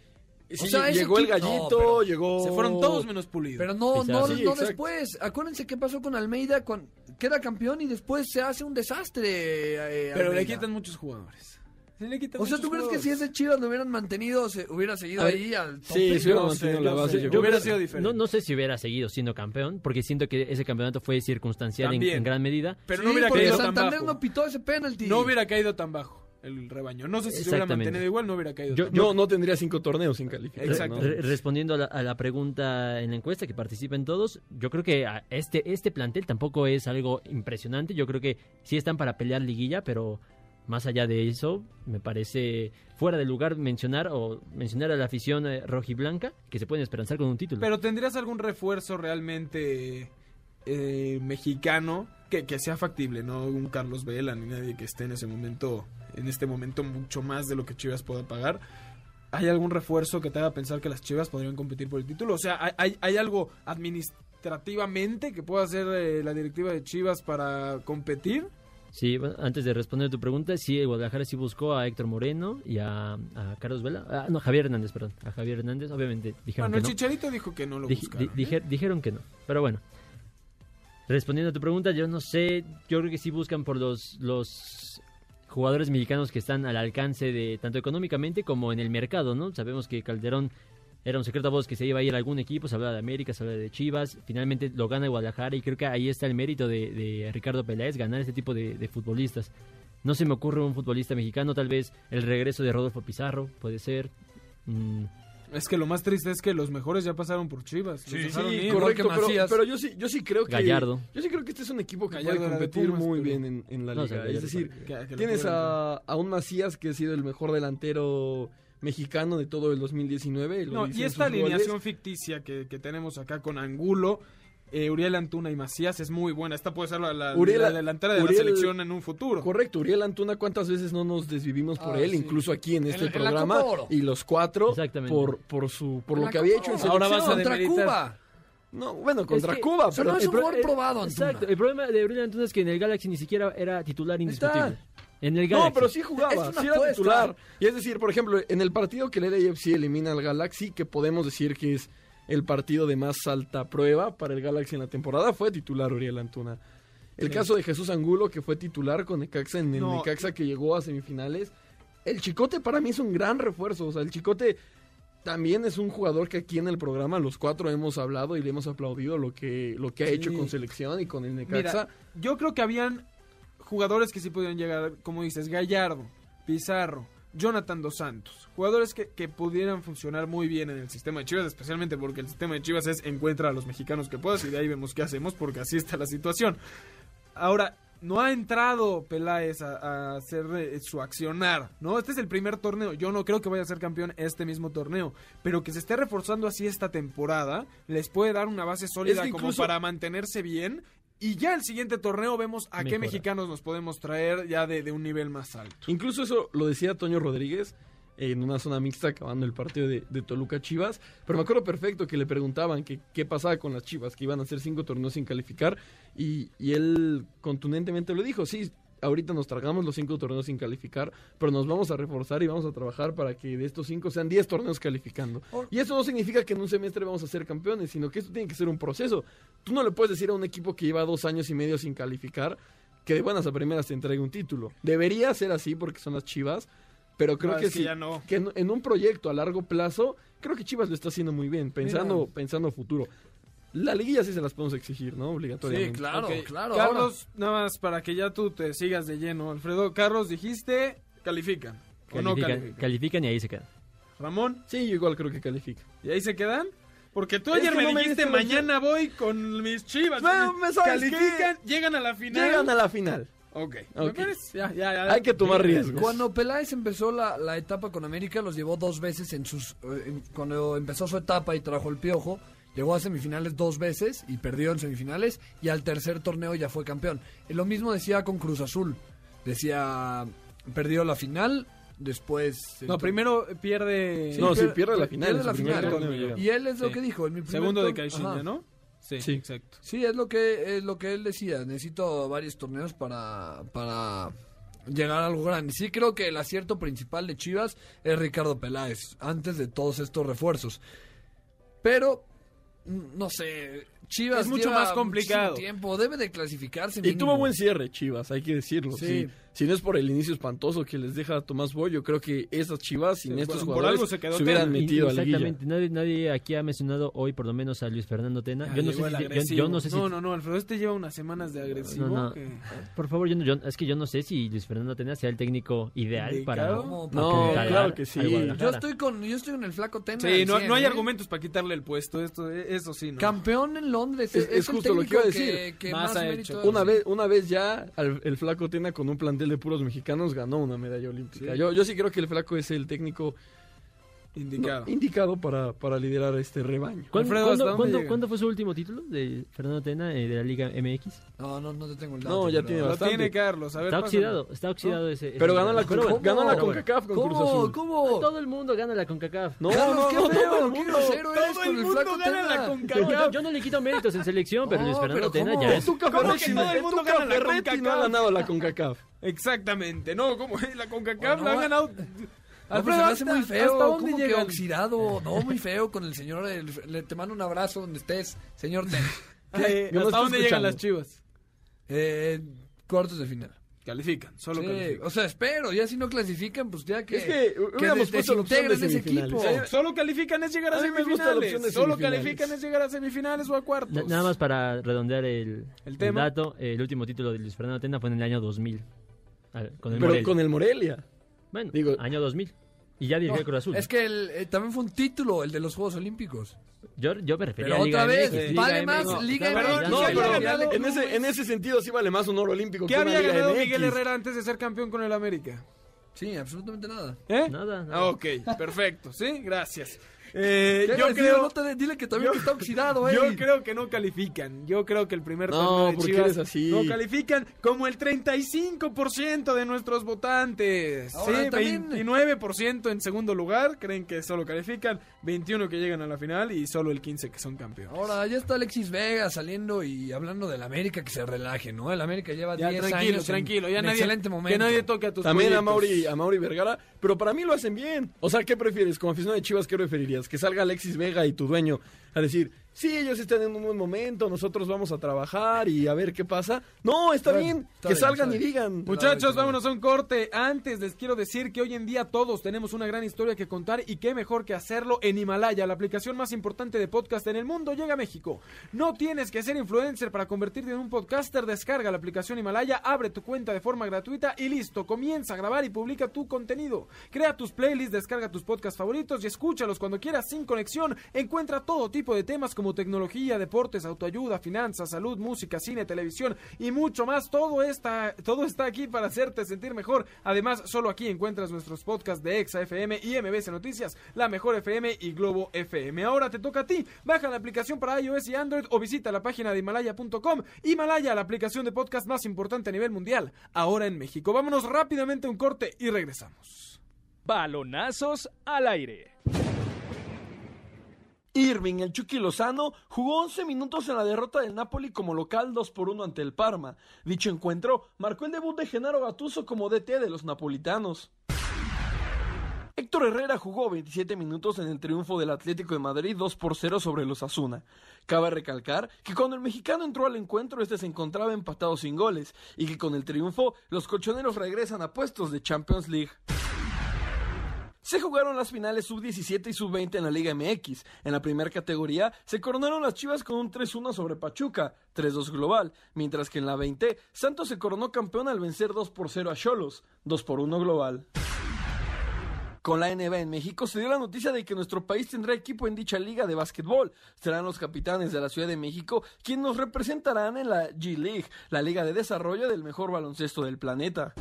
Speaker 5: sí,
Speaker 4: sea, ese
Speaker 5: llegó el gallito,
Speaker 4: no,
Speaker 5: llegó...
Speaker 3: Se fueron todos menos pulidos.
Speaker 4: Pero no,
Speaker 6: Pizarro.
Speaker 4: no,
Speaker 5: Sí,
Speaker 4: no
Speaker 5: exacto.
Speaker 4: después. Acuérdense qué pasó con Almeida, con, queda campeón y después se hace un desastre. eh,
Speaker 3: Pero le
Speaker 4: Almeida.
Speaker 3: quitan muchos jugadores. Le
Speaker 4: O sea, ¿tú crees que si ese Chivas lo hubieran mantenido, se hubiera seguido
Speaker 5: ver,
Speaker 4: ahí al tope?
Speaker 5: Sí, se hubiera
Speaker 3: No
Speaker 5: mantenido
Speaker 3: sé,
Speaker 5: la base. llegó-
Speaker 3: Yo hubiera sido diferente.
Speaker 6: No, no sé si hubiera seguido siendo campeón, porque siento que ese campeonato fue circunstancial en, gran medida.
Speaker 3: Pero
Speaker 4: Sí,
Speaker 3: no hubiera
Speaker 4: porque
Speaker 3: caído tan
Speaker 4: Santander
Speaker 3: bajo.
Speaker 4: no pitó ese penalti.
Speaker 3: No hubiera caído tan bajo el rebaño. No sé si se hubiera
Speaker 6: Exactamente.
Speaker 3: mantenido igual, no hubiera caído
Speaker 6: Yo-
Speaker 3: tan
Speaker 5: No,
Speaker 3: bajo.
Speaker 5: no tendría cinco torneos sin calificar.
Speaker 3: Exacto.
Speaker 5: ¿no?
Speaker 6: Re- respondiendo a la, a la pregunta en la encuesta, que participen todos, yo creo que a este, este plantel tampoco es algo impresionante. Yo creo que sí están para pelear liguilla, pero más allá de eso, me parece fuera de lugar mencionar o mencionar a la afición eh, rojiblanca que se pueden esperanzar con un título.
Speaker 3: Pero ¿tendrías algún refuerzo realmente eh, mexicano que, que sea factible? No un Carlos Vela ni nadie que esté en ese momento, en este momento mucho más de lo que Chivas pueda pagar. ¿hay algún refuerzo que te haga pensar que las Chivas podrían competir por el título? O sea, ¿hay, hay, algo administrativamente que pueda hacer eh, la directiva de Chivas para competir?
Speaker 6: Sí, bueno, antes de responder tu pregunta, sí, el Guadalajara sí buscó a Héctor Moreno y a, a Carlos Vela. Ah, no, Javier Hernández, perdón. A Javier Hernández, obviamente dijeron
Speaker 3: Bueno, el
Speaker 6: que no.
Speaker 3: Chicharito dijo que no lo
Speaker 6: Dij-
Speaker 3: buscaron.
Speaker 6: di- dije- dijeron que no, pero bueno. Respondiendo a tu pregunta, yo no sé, yo creo que sí buscan por los, los jugadores mexicanos que están al alcance de tanto económicamente como en el mercado, ¿no? Sabemos que Calderón era un secreto a voz que se iba a ir a algún equipo, se hablaba de América, se hablaba de Chivas, finalmente lo gana Guadalajara y creo que ahí está el mérito de, de Ricardo Peláez, ganar este tipo de, de futbolistas. No se me ocurre un futbolista mexicano, tal vez el regreso de Rodolfo Pizarro, puede ser. Mm,
Speaker 3: Es que lo más triste es que los mejores ya pasaron por Chivas. dejaron ir.
Speaker 5: correcto, pero, pero yo sí, yo sí creo que
Speaker 6: Gallardo.
Speaker 5: yo sí creo que este es un equipo que
Speaker 3: Gallardo
Speaker 5: puede competir
Speaker 3: Pumas,
Speaker 5: muy
Speaker 3: pero-
Speaker 5: bien en, en la
Speaker 6: No, o
Speaker 5: liga.
Speaker 6: sea,
Speaker 5: es decir,
Speaker 3: que- que lo
Speaker 5: tienes a, a un Macías que ha sido el mejor delantero mexicano de todo el 2019. lo
Speaker 3: No, y esta
Speaker 5: goles.
Speaker 3: alineación ficticia que, que tenemos acá con Angulo, eh, Uriel Antuna y Macías es muy buena. Esta puede ser la, la-
Speaker 5: Uriel-
Speaker 3: la delantera de
Speaker 5: Uriel-
Speaker 3: la selección en un futuro.
Speaker 5: Correcto, Uriel Antuna, ¿cuántas veces no nos desvivimos por
Speaker 4: Ah,
Speaker 5: él?
Speaker 4: sí.
Speaker 5: Incluso aquí en este
Speaker 4: En-
Speaker 5: programa.
Speaker 4: Oro.
Speaker 5: y los cuatro por, por, su, por lo que había hecho en
Speaker 4: Oro.
Speaker 3: Ahora
Speaker 5: selección.
Speaker 3: vas a
Speaker 4: Contra
Speaker 3: demeritar.
Speaker 4: Cuba.
Speaker 5: No, bueno, contra
Speaker 6: Es que-
Speaker 5: Cuba.
Speaker 4: Pero no es un
Speaker 6: el-
Speaker 4: probado, Antuna.
Speaker 6: Exacto. El problema de Uriel Antuna es que en el Galaxy ni siquiera era titular indiscutible. En el Galaxy.
Speaker 5: No, pero sí jugaba, sí era
Speaker 4: apuesta.
Speaker 5: titular. Y es decir, por ejemplo, en el partido que el LAFC elimina al Galaxy, que podemos decir que es el partido de más alta prueba para el Galaxy en la temporada, fue titular Uriel Antuna. El caso de Jesús Angulo, que fue titular con Necaxa en el
Speaker 3: No.
Speaker 5: Necaxa que llegó a semifinales. El Chicote para mí es un gran refuerzo. O sea, el Chicote también es un jugador que aquí en el programa los cuatro hemos hablado y le hemos aplaudido lo que, lo que ha
Speaker 3: Sí.
Speaker 5: hecho con selección y con el Necaxa.
Speaker 3: Mira, yo creo que habían jugadores que sí podían llegar, como dices, Gallardo, Pizarro, Jonathan Dos Santos. Jugadores que, que pudieran funcionar muy bien en el sistema de Chivas, especialmente porque el sistema de Chivas es encuentra a los mexicanos que puedas y de ahí vemos qué hacemos porque así está la situación. Ahora, no ha entrado Peláez a, a hacer eh, su accionar, ¿no? Este es el primer torneo. Yo no creo que vaya a ser campeón este mismo torneo, pero que se esté reforzando así esta temporada les puede dar una base sólida
Speaker 5: que
Speaker 3: como para mantenerse bien. Y ya el siguiente torneo vemos a qué mexicanos nos podemos traer ya de, de un nivel más alto.
Speaker 5: Incluso eso lo decía Toño Rodríguez en una zona mixta acabando el partido de, de Toluca Chivas. Pero me acuerdo perfecto que le preguntaban que qué pasaba con las Chivas, que iban a hacer cinco torneos sin calificar. Y, y él contundentemente lo dijo, sí, ahorita nos tragamos los cinco torneos sin calificar, pero nos vamos a reforzar y vamos a trabajar para que de estos cinco sean diez torneos calificando. Y eso no significa que en un semestre vamos a ser campeones, sino que esto tiene que ser un proceso. Tú no le puedes decir a un equipo que lleva dos años y medio sin calificar que de buenas a primeras te entregue un título. Debería ser así porque son las Chivas, pero creo
Speaker 3: No,
Speaker 5: que
Speaker 3: que
Speaker 5: sí,
Speaker 3: ya no.
Speaker 5: que en, en un proyecto a largo plazo, creo que Chivas lo está haciendo muy bien, pensando, pensando futuro. La liguilla sí se las podemos exigir, ¿no?
Speaker 4: Sí,
Speaker 5: Obligatoriamente.
Speaker 4: claro,
Speaker 3: Ok,
Speaker 4: claro.
Speaker 3: Carlos, nada más para que ya tú te sigas de lleno. Alfredo, Carlos, dijiste, califican. ¿O no
Speaker 6: Califican,
Speaker 3: califican?
Speaker 6: califican y ahí se quedan.
Speaker 3: Ramón,
Speaker 5: Sí, yo igual creo que califica.
Speaker 3: ¿y ahí se quedan? Porque tú
Speaker 5: Es
Speaker 3: ayer me
Speaker 5: no me
Speaker 3: dijiste, mañana voy con mis chivas.
Speaker 5: Bueno, ¿me sabes
Speaker 3: califican, llegan a la final.
Speaker 5: Llegan a la final.
Speaker 3: Ok. ¿Me
Speaker 5: Ok.
Speaker 3: parece? Ya, ya, ya.
Speaker 5: Hay que tomar riesgos.
Speaker 4: Cuando Peláez empezó la, la etapa con América, los llevó dos veces en sus. eh, en- cuando empezó su etapa y trajo el piojo, llegó a semifinales dos veces y perdió en semifinales. Y al tercer torneo ya fue campeón. Y lo mismo decía con Cruz Azul. Decía. Perdió la final, después.
Speaker 3: No, primero pierde.
Speaker 5: No, sí,
Speaker 4: pierde-
Speaker 5: la final,
Speaker 4: pierde la final.
Speaker 5: torneo.
Speaker 4: Y él es lo
Speaker 3: Sí.
Speaker 4: que dijo. En mi
Speaker 3: Segundo de Caixinha. ¿no? Sí,
Speaker 5: Sí.
Speaker 3: exacto.
Speaker 4: Sí, es lo que es lo que él decía. Necesito varios torneos para para llegar a algo grande. Sí creo que el acierto principal de Chivas es Ricardo Peláez antes de todos estos refuerzos. Pero no sé, Chivas
Speaker 3: Es mucho
Speaker 4: lleva
Speaker 3: más complicado.
Speaker 4: tiempo, debe de clasificarse.
Speaker 5: Y
Speaker 4: mínimo.
Speaker 5: tuvo buen cierre, Chivas, hay que decirlo.
Speaker 4: Sí.
Speaker 5: Sí. Si no es por el inicio espantoso que les deja Tomás Boy, yo creo que esas Chivas sin
Speaker 3: Sí,
Speaker 5: estos jugadores
Speaker 3: algo se quedó
Speaker 5: hubieran
Speaker 3: Tena.
Speaker 5: metido a la.
Speaker 6: Exactamente, nadie, nadie aquí ha mencionado hoy por lo menos a Luis Fernando Tena.
Speaker 3: Ya
Speaker 6: yo, no sé
Speaker 3: el
Speaker 6: si, yo- yo, no sé si...
Speaker 3: No, no, no, Alfredo, este lleva unas semanas de agresivo.
Speaker 6: No, no.
Speaker 3: que-
Speaker 6: Por favor, yo, no- yo- es que yo no sé si Luis Fernando Tena sea el técnico ideal para...
Speaker 3: ¿Indicado?
Speaker 6: para
Speaker 5: No, claro que sí.
Speaker 4: Yo estoy con yo estoy con el flaco Tena.
Speaker 3: Sí, no,
Speaker 4: 100,
Speaker 3: no hay
Speaker 4: ¿eh?
Speaker 3: argumentos para quitarle el puesto. Esto, eso sí, ¿no?
Speaker 4: Campeón en Londres.
Speaker 5: Es-
Speaker 4: Es,
Speaker 5: es
Speaker 4: el
Speaker 5: justo lo que iba a decir.
Speaker 4: que, que
Speaker 3: Más
Speaker 4: más,
Speaker 3: ha hecho.
Speaker 5: Una vez, una vez ya al- el flaco Tena con un plantel de puros mexicanos ganó una medalla olímpica.
Speaker 3: Sí.
Speaker 5: Yo, yo sí creo que el flaco es el técnico
Speaker 3: Indicado.
Speaker 5: no, indicado para, para liderar este rebaño.
Speaker 6: ¿Cuándo,
Speaker 3: Alfredo,
Speaker 6: cuándo-
Speaker 3: ¿hasta dónde
Speaker 6: cuándo- fue su último título de Fernando Tena eh, de la Liga MX?
Speaker 4: No, no, no te tengo el dato.
Speaker 5: No, ya tiene
Speaker 3: Lo
Speaker 5: bastante.
Speaker 3: tiene Carlos. A ver,
Speaker 6: Está
Speaker 3: pásame.
Speaker 6: oxidado, está oxidado ese, ese
Speaker 5: Pero ganó la,
Speaker 6: bueno,
Speaker 5: ganó la. CONCACAF con Cruz
Speaker 4: ¿Cómo?
Speaker 5: Azul.
Speaker 4: ¿Cómo?
Speaker 6: Todo el mundo gana la CONCACAF.
Speaker 5: No,
Speaker 4: Carlos,
Speaker 5: no,
Speaker 4: qué
Speaker 5: no,
Speaker 4: feo,
Speaker 5: todo el
Speaker 4: qué
Speaker 5: mundo.
Speaker 4: grosero eres
Speaker 3: Todo
Speaker 4: con
Speaker 3: el
Speaker 4: el
Speaker 3: mundo
Speaker 4: flaco
Speaker 3: gana la
Speaker 4: Tena.
Speaker 6: Yo,
Speaker 3: CONCACAF.
Speaker 6: yo no le quito méritos en selección, pero Luis Fernando Tena ya es.
Speaker 3: ¿Cómo que todo el mundo gana la
Speaker 5: Ferretti no ha
Speaker 3: CONCACAF?
Speaker 5: ganado la CONCACAF.
Speaker 3: Exactamente. No, como la CONCACAF la ha
Speaker 4: va-
Speaker 3: ganado.
Speaker 4: No, me hace muy feo.
Speaker 3: ¿Hasta dónde
Speaker 4: ¿Cómo que
Speaker 3: llegan?
Speaker 4: oxidado? No, muy feo con el señor. el- le, te mando un abrazo donde estés, señor
Speaker 5: Yo no
Speaker 3: ¿Hasta dónde llegan las chivas?
Speaker 4: Eh, cuartos de final.
Speaker 3: Califican, solo
Speaker 4: Sí,
Speaker 3: califican.
Speaker 4: o sea, espero. Ya si no clasifican, pues ya que.
Speaker 5: Es que hubiéramos puesto la opción de
Speaker 4: ese equipo.
Speaker 3: Solo califican es llegar a,
Speaker 5: A mí me gusta la opción
Speaker 3: semifinales.
Speaker 5: de
Speaker 3: Solo
Speaker 5: semifinales.
Speaker 3: califican es llegar a semifinales o a cuartos.
Speaker 6: Na- Nada más para redondear el,
Speaker 3: El
Speaker 6: el
Speaker 3: tema.
Speaker 6: dato, eh, el último título de Luis Fernando Tena fue en el año 2000. a ver, Con el
Speaker 5: Pero
Speaker 6: Morelia.
Speaker 5: con el Morelia.
Speaker 6: Bueno,
Speaker 5: digo-
Speaker 6: año 2000. Y ya dirigió
Speaker 4: No,
Speaker 6: el Cruz Azul.
Speaker 4: Es que el- eh, también fue un título, el de los Juegos Olímpicos.
Speaker 6: Yo, yo me refería
Speaker 4: Pero
Speaker 6: a Liga
Speaker 4: otra vez,
Speaker 6: MX.
Speaker 4: vale
Speaker 6: Liga
Speaker 4: más. Liga MX.
Speaker 5: No, pero en ese, en ese sentido sí vale más un oro olímpico
Speaker 3: ¿Qué
Speaker 5: que una
Speaker 3: había
Speaker 5: Liga
Speaker 3: ganado
Speaker 5: MX.
Speaker 3: Miguel Herrera antes de ser campeón con el América?
Speaker 4: Sí, absolutamente nada.
Speaker 3: ¿Eh?
Speaker 6: Nada, nada.
Speaker 3: Ah, ok, perfecto, sí, gracias. Eh,
Speaker 4: ¿Qué
Speaker 3: yo creo,
Speaker 4: No te- dile que también que está oxidado, eh.
Speaker 3: yo creo que no califican. Yo creo que el primer
Speaker 5: No,
Speaker 3: torneo de
Speaker 5: ¿por qué
Speaker 3: Chivas
Speaker 5: eres así?
Speaker 3: no califican como el 35% de nuestros votantes.
Speaker 4: Ahora,
Speaker 3: sí,
Speaker 4: también-
Speaker 3: 29% en segundo lugar creen que solo califican, 21 que llegan a la final y solo el 15 que son campeones.
Speaker 4: Ahora ya está Alexis Vega saliendo y hablando del América que se relaje, ¿no? El América lleva
Speaker 3: Ya
Speaker 4: 10
Speaker 3: tranquilo,
Speaker 4: años en-
Speaker 3: tranquilo, ya
Speaker 4: en
Speaker 3: nadie,
Speaker 4: excelente momento.
Speaker 3: que nadie toque a tus
Speaker 5: También a. Mauri, a Mauri Vergara, pero para mí lo hacen bien. O sea, ¿qué prefieres? Como aficionado de Chivas, ¿qué preferirías? Que salga Alexis Vega y tu dueño a decir, sí, ellos están en un buen momento, nosotros vamos a trabajar y a ver qué pasa. No, está
Speaker 4: Bueno,
Speaker 5: bien,
Speaker 4: está
Speaker 5: que
Speaker 4: bien,
Speaker 5: salgan y digan.
Speaker 3: Muchachos,
Speaker 4: Claro,
Speaker 3: vámonos a un corte. Antes les quiero decir que hoy en día todos tenemos una gran historia que contar y qué mejor que hacerlo en Himalaya, la aplicación más importante de podcast en el mundo, llega a México. No tienes que ser influencer para convertirte en un podcaster, descarga la aplicación Himalaya, abre tu cuenta de forma gratuita y listo, comienza a grabar y publica tu contenido. Crea tus playlists, descarga tus podcasts favoritos y escúchalos cuando quieras sin conexión. Encuentra todo tipo de temas como tecnología, deportes, autoayuda, finanzas, salud, música, cine, televisión y mucho más. Todo está, todo está aquí para hacerte sentir mejor. Además, solo aquí encuentras nuestros podcasts de Exa FM y MBC Noticias, La Mejor FM y Globo FM. Ahora te toca a ti. Baja la aplicación para iOS y Android o visita la página de Himalaya.com. Himalaya, la aplicación de podcast más importante a nivel mundial, ahora en México. Vámonos rápidamente a un corte y regresamos.
Speaker 11: Balonazos al aire.
Speaker 5: Irving, el Chucky Lozano, jugó 11 minutos en la derrota del Napoli como local 2 por 1 ante el Parma. Dicho encuentro marcó el debut de Genaro Gattuso como DT de los napolitanos. Héctor Herrera jugó 27 minutos en el triunfo del Atlético de Madrid 2 por 0 sobre los Asuna. Cabe recalcar que cuando el mexicano entró al encuentro este se encontraba empatado sin goles y que con el triunfo los colchoneros regresan a puestos de Champions League. Se jugaron las finales sub-17 y sub-20 en la Liga MX. En la primera categoría se coronaron las Chivas con un 3-1 sobre Pachuca, 3-2 global, mientras que en la 20 Santos se coronó campeón al vencer 2 por 0 a Cholos, 2 por 1 global. Con la NBA en México se dio la noticia de que nuestro país tendrá equipo en dicha liga de básquetbol. Serán los capitanes de la Ciudad de México quienes nos representarán en la G-League, la liga de desarrollo del mejor baloncesto del planeta.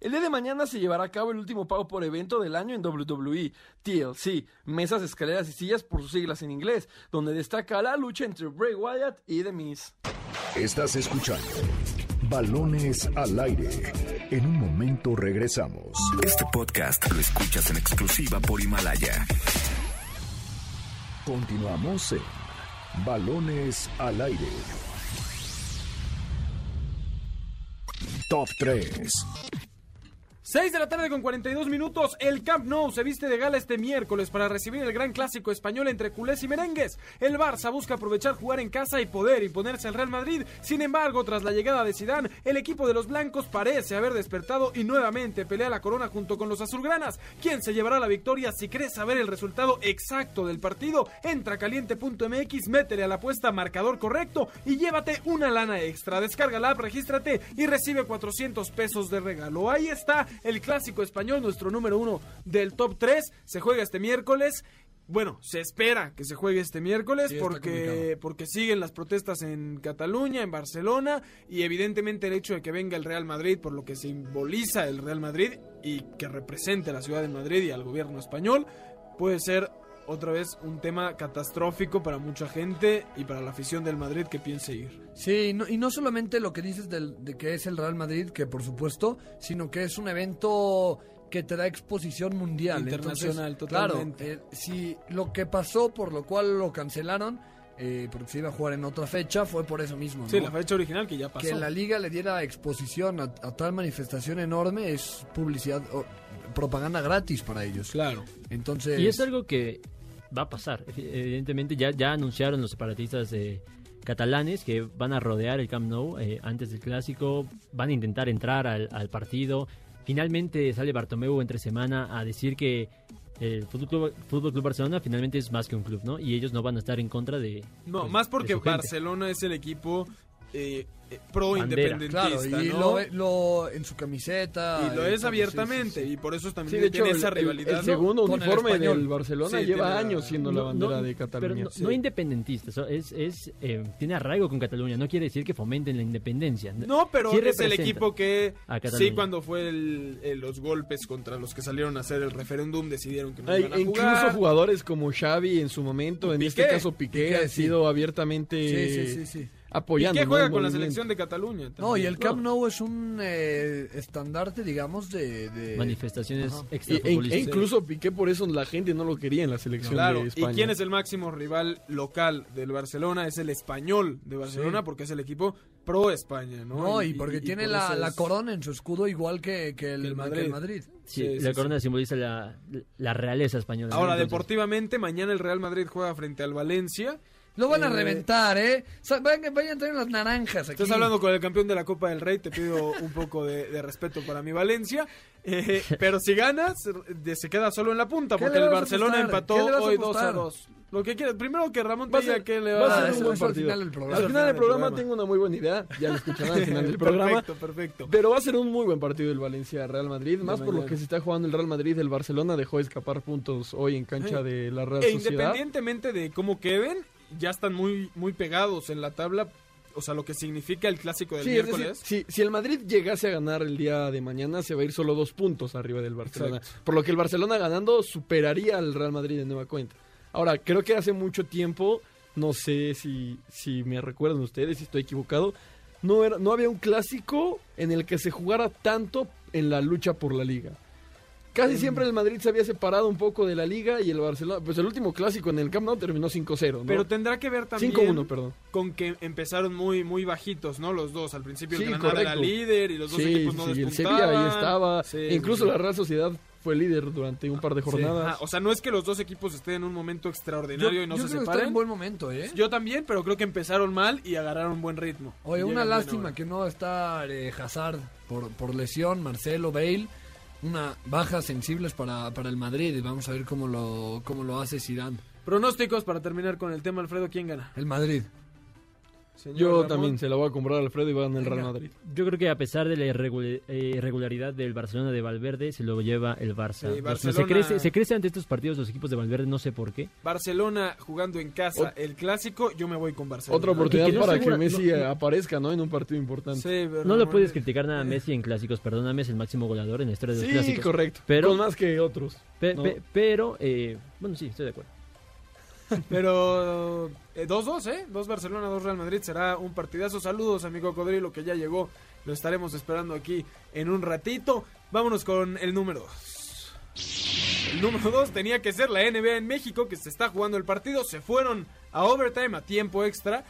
Speaker 5: El día de mañana se llevará a cabo el último pago por evento del año en WWE, TLC, mesas, escaleras y sillas por sus siglas en inglés, donde destaca la lucha entre Bray Wyatt y The Miz.
Speaker 2: Estás escuchando Balones al aire. En un momento regresamos.
Speaker 1: Este podcast lo escuchas en exclusiva por Himalaya.
Speaker 2: Continuamos en Balones al aire. Top 3.
Speaker 3: 6 de la tarde con 42 minutos. El Camp Nou se viste de gala este miércoles para recibir el gran clásico español entre culés y merengues. El Barça busca aprovechar jugar en casa y poder imponerse al Real Madrid. Sin embargo, tras la llegada de Zidane, el equipo de los blancos parece haber despertado y nuevamente pelea la corona junto con los azulgranas. ¿Quién se llevará la victoria? Si crees saber el resultado exacto del partido, entra a caliente.mx, métele a la apuesta marcador correcto y llévate una lana extra. Descarga la app, regístrate y recibe 400 pesos de regalo. Ahí está el clásico español, nuestro número uno del top 3. Se juega este miércoles. bueno, se espera que se juegue este miércoles
Speaker 4: Sí,
Speaker 3: porque, porque siguen las protestas en Cataluña, en Barcelona y evidentemente el hecho de que venga el Real Madrid por lo que simboliza el Real Madrid y que represente a la ciudad de Madrid y al gobierno español puede ser otra vez un tema catastrófico para mucha gente y para la afición del Madrid que piense ir.
Speaker 4: Sí, no- y no solamente lo que dices del- de que es el Real Madrid, que por supuesto, sino que es un evento que te da exposición mundial.
Speaker 3: Internacional,
Speaker 4: Entonces,
Speaker 3: totalmente.
Speaker 4: Claro, eh, si lo que pasó por lo cual lo cancelaron, eh, porque se iba a jugar en otra fecha, fue por eso mismo.
Speaker 3: Sí,
Speaker 4: ¿no?
Speaker 3: la fecha original que ya pasó.
Speaker 4: Que la liga le diera exposición a, a tal manifestación enorme es publicidad, o propaganda gratis para ellos.
Speaker 3: Claro.
Speaker 4: Entonces...
Speaker 6: Y es algo que va a pasar. Evi- Evidentemente ya, ya anunciaron los separatistas eh, catalanes que van a rodear el Camp Nou eh, antes del clásico, van a intentar entrar al, al partido. Finalmente sale Bartomeu entre semana a decir que el Fútbol Club, Fútbol Club Barcelona finalmente es más que un club, ¿no? Y ellos no van a estar en contra de...
Speaker 3: No,
Speaker 6: pues,
Speaker 3: más porque. Barcelona es el equipo eh, eh, pro
Speaker 6: Bandera.
Speaker 3: independentista,
Speaker 4: Claro, y
Speaker 3: ¿no?
Speaker 4: lo, lo- en su camiseta.
Speaker 3: Y lo es abiertamente
Speaker 4: sí, sí, sí.
Speaker 3: y por eso
Speaker 5: Sí,
Speaker 3: también
Speaker 5: de
Speaker 3: tiene
Speaker 5: el,
Speaker 3: esa
Speaker 5: el-
Speaker 3: rivalidad.
Speaker 5: el segundo uniforme del Barcelona
Speaker 3: Sí,
Speaker 5: lleva años siendo la bandera
Speaker 6: no,
Speaker 5: de
Speaker 6: pero
Speaker 5: Cataluña.
Speaker 6: no,
Speaker 5: Sí.
Speaker 6: no independentista, es, es, eh, tiene arraigo con Cataluña, no quiere decir que fomenten la independencia.
Speaker 3: No, pero
Speaker 6: Sí
Speaker 3: es el equipo que sí cuando fue el- el- los golpes contra los que salieron a hacer el referéndum decidieron que no
Speaker 5: Hay
Speaker 3: iban a
Speaker 5: incluso
Speaker 3: jugar.
Speaker 5: jugadores como Xavi en su momento, en
Speaker 3: Piqué.
Speaker 5: este caso Piqué,
Speaker 4: Piqué,
Speaker 5: ha
Speaker 4: sí.
Speaker 5: sido abiertamente
Speaker 4: Sí, sí, sí, sí.
Speaker 5: Apoyando.
Speaker 3: ¿Y qué
Speaker 5: ¿no?
Speaker 3: juega
Speaker 5: el
Speaker 3: con la selección de Cataluña?
Speaker 4: No,
Speaker 3: también?
Speaker 4: y el Camp Nou es un eh, estandarte, digamos, de... de-
Speaker 6: Manifestaciones.
Speaker 5: Y- e, e incluso Piqué por eso la gente no lo quería en la selección
Speaker 3: Claro,
Speaker 5: de
Speaker 3: ¿y
Speaker 5: España.
Speaker 3: quién es el máximo rival local del Barcelona? Es el español de Barcelona
Speaker 4: Sí.
Speaker 3: porque es el equipo pro España, ¿no?
Speaker 4: No, y porque tiene
Speaker 3: por
Speaker 4: la,
Speaker 3: eso
Speaker 4: la
Speaker 3: es-
Speaker 4: corona en su escudo igual que, que el,
Speaker 3: Que el
Speaker 4: que el
Speaker 3: Madrid.
Speaker 4: Madrid.
Speaker 6: Sí,
Speaker 3: Sí,
Speaker 6: la
Speaker 3: sí,
Speaker 6: corona simboliza la, la realeza española.
Speaker 3: Ahora,
Speaker 6: Entonces,
Speaker 3: deportivamente, mañana el Real Madrid juega frente al Valencia.
Speaker 4: Lo van a
Speaker 3: Eh,
Speaker 4: reventar, ¿eh? Vayan, vayan a traer las naranjas aquí.
Speaker 3: Estás hablando con el campeón de la Copa del Rey, te pido un poco de, de respeto para mi Valencia. Eh, pero si ganas, de- se queda solo en la punta,
Speaker 4: ¿Qué
Speaker 3: porque el Barcelona empató
Speaker 4: ¿Qué le vas a
Speaker 3: hoy 2 a
Speaker 4: apostar?
Speaker 3: 2. Lo que quieras. Primero que Ramón te diga que le
Speaker 5: va
Speaker 3: va
Speaker 5: a ser un buen
Speaker 4: eso al
Speaker 5: partido.
Speaker 4: final del programa.
Speaker 5: Al final del programa
Speaker 3: programa.
Speaker 5: tengo una muy buena idea, ya lo escucharán al final del programa.
Speaker 3: Perfecto, perfecto.
Speaker 5: Pero va a ser un muy buen partido el Valencia-Real Madrid, más por lo que se está jugando el Real Madrid. El Barcelona dejó escapar puntos hoy en cancha de la Real
Speaker 3: E
Speaker 5: Sociedad.
Speaker 3: independientemente de cómo queden, ya están muy, muy pegados en la tabla. O sea, lo que significa el clásico del
Speaker 5: Sí, es decir,
Speaker 3: miércoles.
Speaker 5: si, si el Madrid llegase a ganar el día de mañana, se va a ir solo dos puntos arriba del Barcelona.
Speaker 3: Exacto.
Speaker 5: Por lo que el Barcelona ganando superaría al Real Madrid de nueva cuenta. Ahora, creo que hace mucho tiempo, no sé si, si me recuerdan ustedes, si estoy equivocado, no, era, no había un clásico en el que se jugara tanto en la lucha por la liga. Casi siempre el Madrid se había separado un poco de la liga y el Barcelona, pues el último clásico en el Camp Nou terminó 5-0, ¿no?
Speaker 3: Pero tendrá que ver también
Speaker 5: 5-1, perdón.
Speaker 3: con que empezaron muy muy bajitos, ¿no? Los dos. Al principio el
Speaker 5: Sí,
Speaker 3: Granada era líder y los dos
Speaker 5: Sí,
Speaker 3: equipos no
Speaker 5: sí, el. Sevilla ahí estaba.
Speaker 3: Sí,
Speaker 5: Incluso
Speaker 3: sí.
Speaker 5: la Real Sociedad fue líder durante un par de
Speaker 3: Sí.
Speaker 5: jornadas.
Speaker 3: O sea, no es que los dos equipos estén en un momento extraordinario y no
Speaker 4: yo
Speaker 3: se
Speaker 4: creo que está
Speaker 3: separen.
Speaker 4: en buen momento, ¿eh?
Speaker 3: Yo también, pero creo que empezaron mal y agarraron buen ritmo.
Speaker 4: Oye, una lástima que no está eh, Hazard por, por lesión, Marcelo, Bale. Una bajas sensibles para, para el Madrid y vamos a ver cómo lo, cómo lo hace Zidane.
Speaker 3: Pronósticos para terminar con el tema, Alfredo, ¿quién gana?
Speaker 4: El Madrid.
Speaker 3: Señor
Speaker 5: Yo
Speaker 3: Ramón.
Speaker 5: también se la voy a comprar a Alfredo y va en el Real. Madrid.
Speaker 6: Yo creo que a pesar de la eh, irregularidad del Barcelona de Valverde, se lo lleva el Barça.
Speaker 3: Sí, Barcelona-
Speaker 6: Se, crece, se crece ante estos partidos los equipos de Valverde, no sé por qué.
Speaker 3: Barcelona jugando en casa, el clásico, yo me voy con Barcelona.
Speaker 5: Otra oportunidad
Speaker 6: que no
Speaker 5: para que Messi
Speaker 6: no-
Speaker 5: aparezca, ¿no? En un partido importante.
Speaker 3: Sí, pero
Speaker 6: No le
Speaker 3: Ramón,
Speaker 6: puedes
Speaker 3: eh,
Speaker 6: criticar nada a Messi en clásicos, perdóname, es el máximo goleador en la historia de los
Speaker 5: Sí,
Speaker 6: clásicos.
Speaker 5: correcto.
Speaker 6: Pero-
Speaker 5: Con más que otros.
Speaker 6: Pe-
Speaker 5: ¿no?
Speaker 6: pe- pero, eh, bueno, sí, estoy de acuerdo.
Speaker 3: Pero 2-2, ¿eh? Dos Barcelona, dos Real Madrid. Será un partidazo. Saludos, amigo Codrilo, que ya llegó. Lo estaremos esperando aquí en un ratito. Vámonos con el número 2. El número 2 tenía que ser la NBA en México, que se está jugando el partido. Se fueron a overtime, a tiempo extra.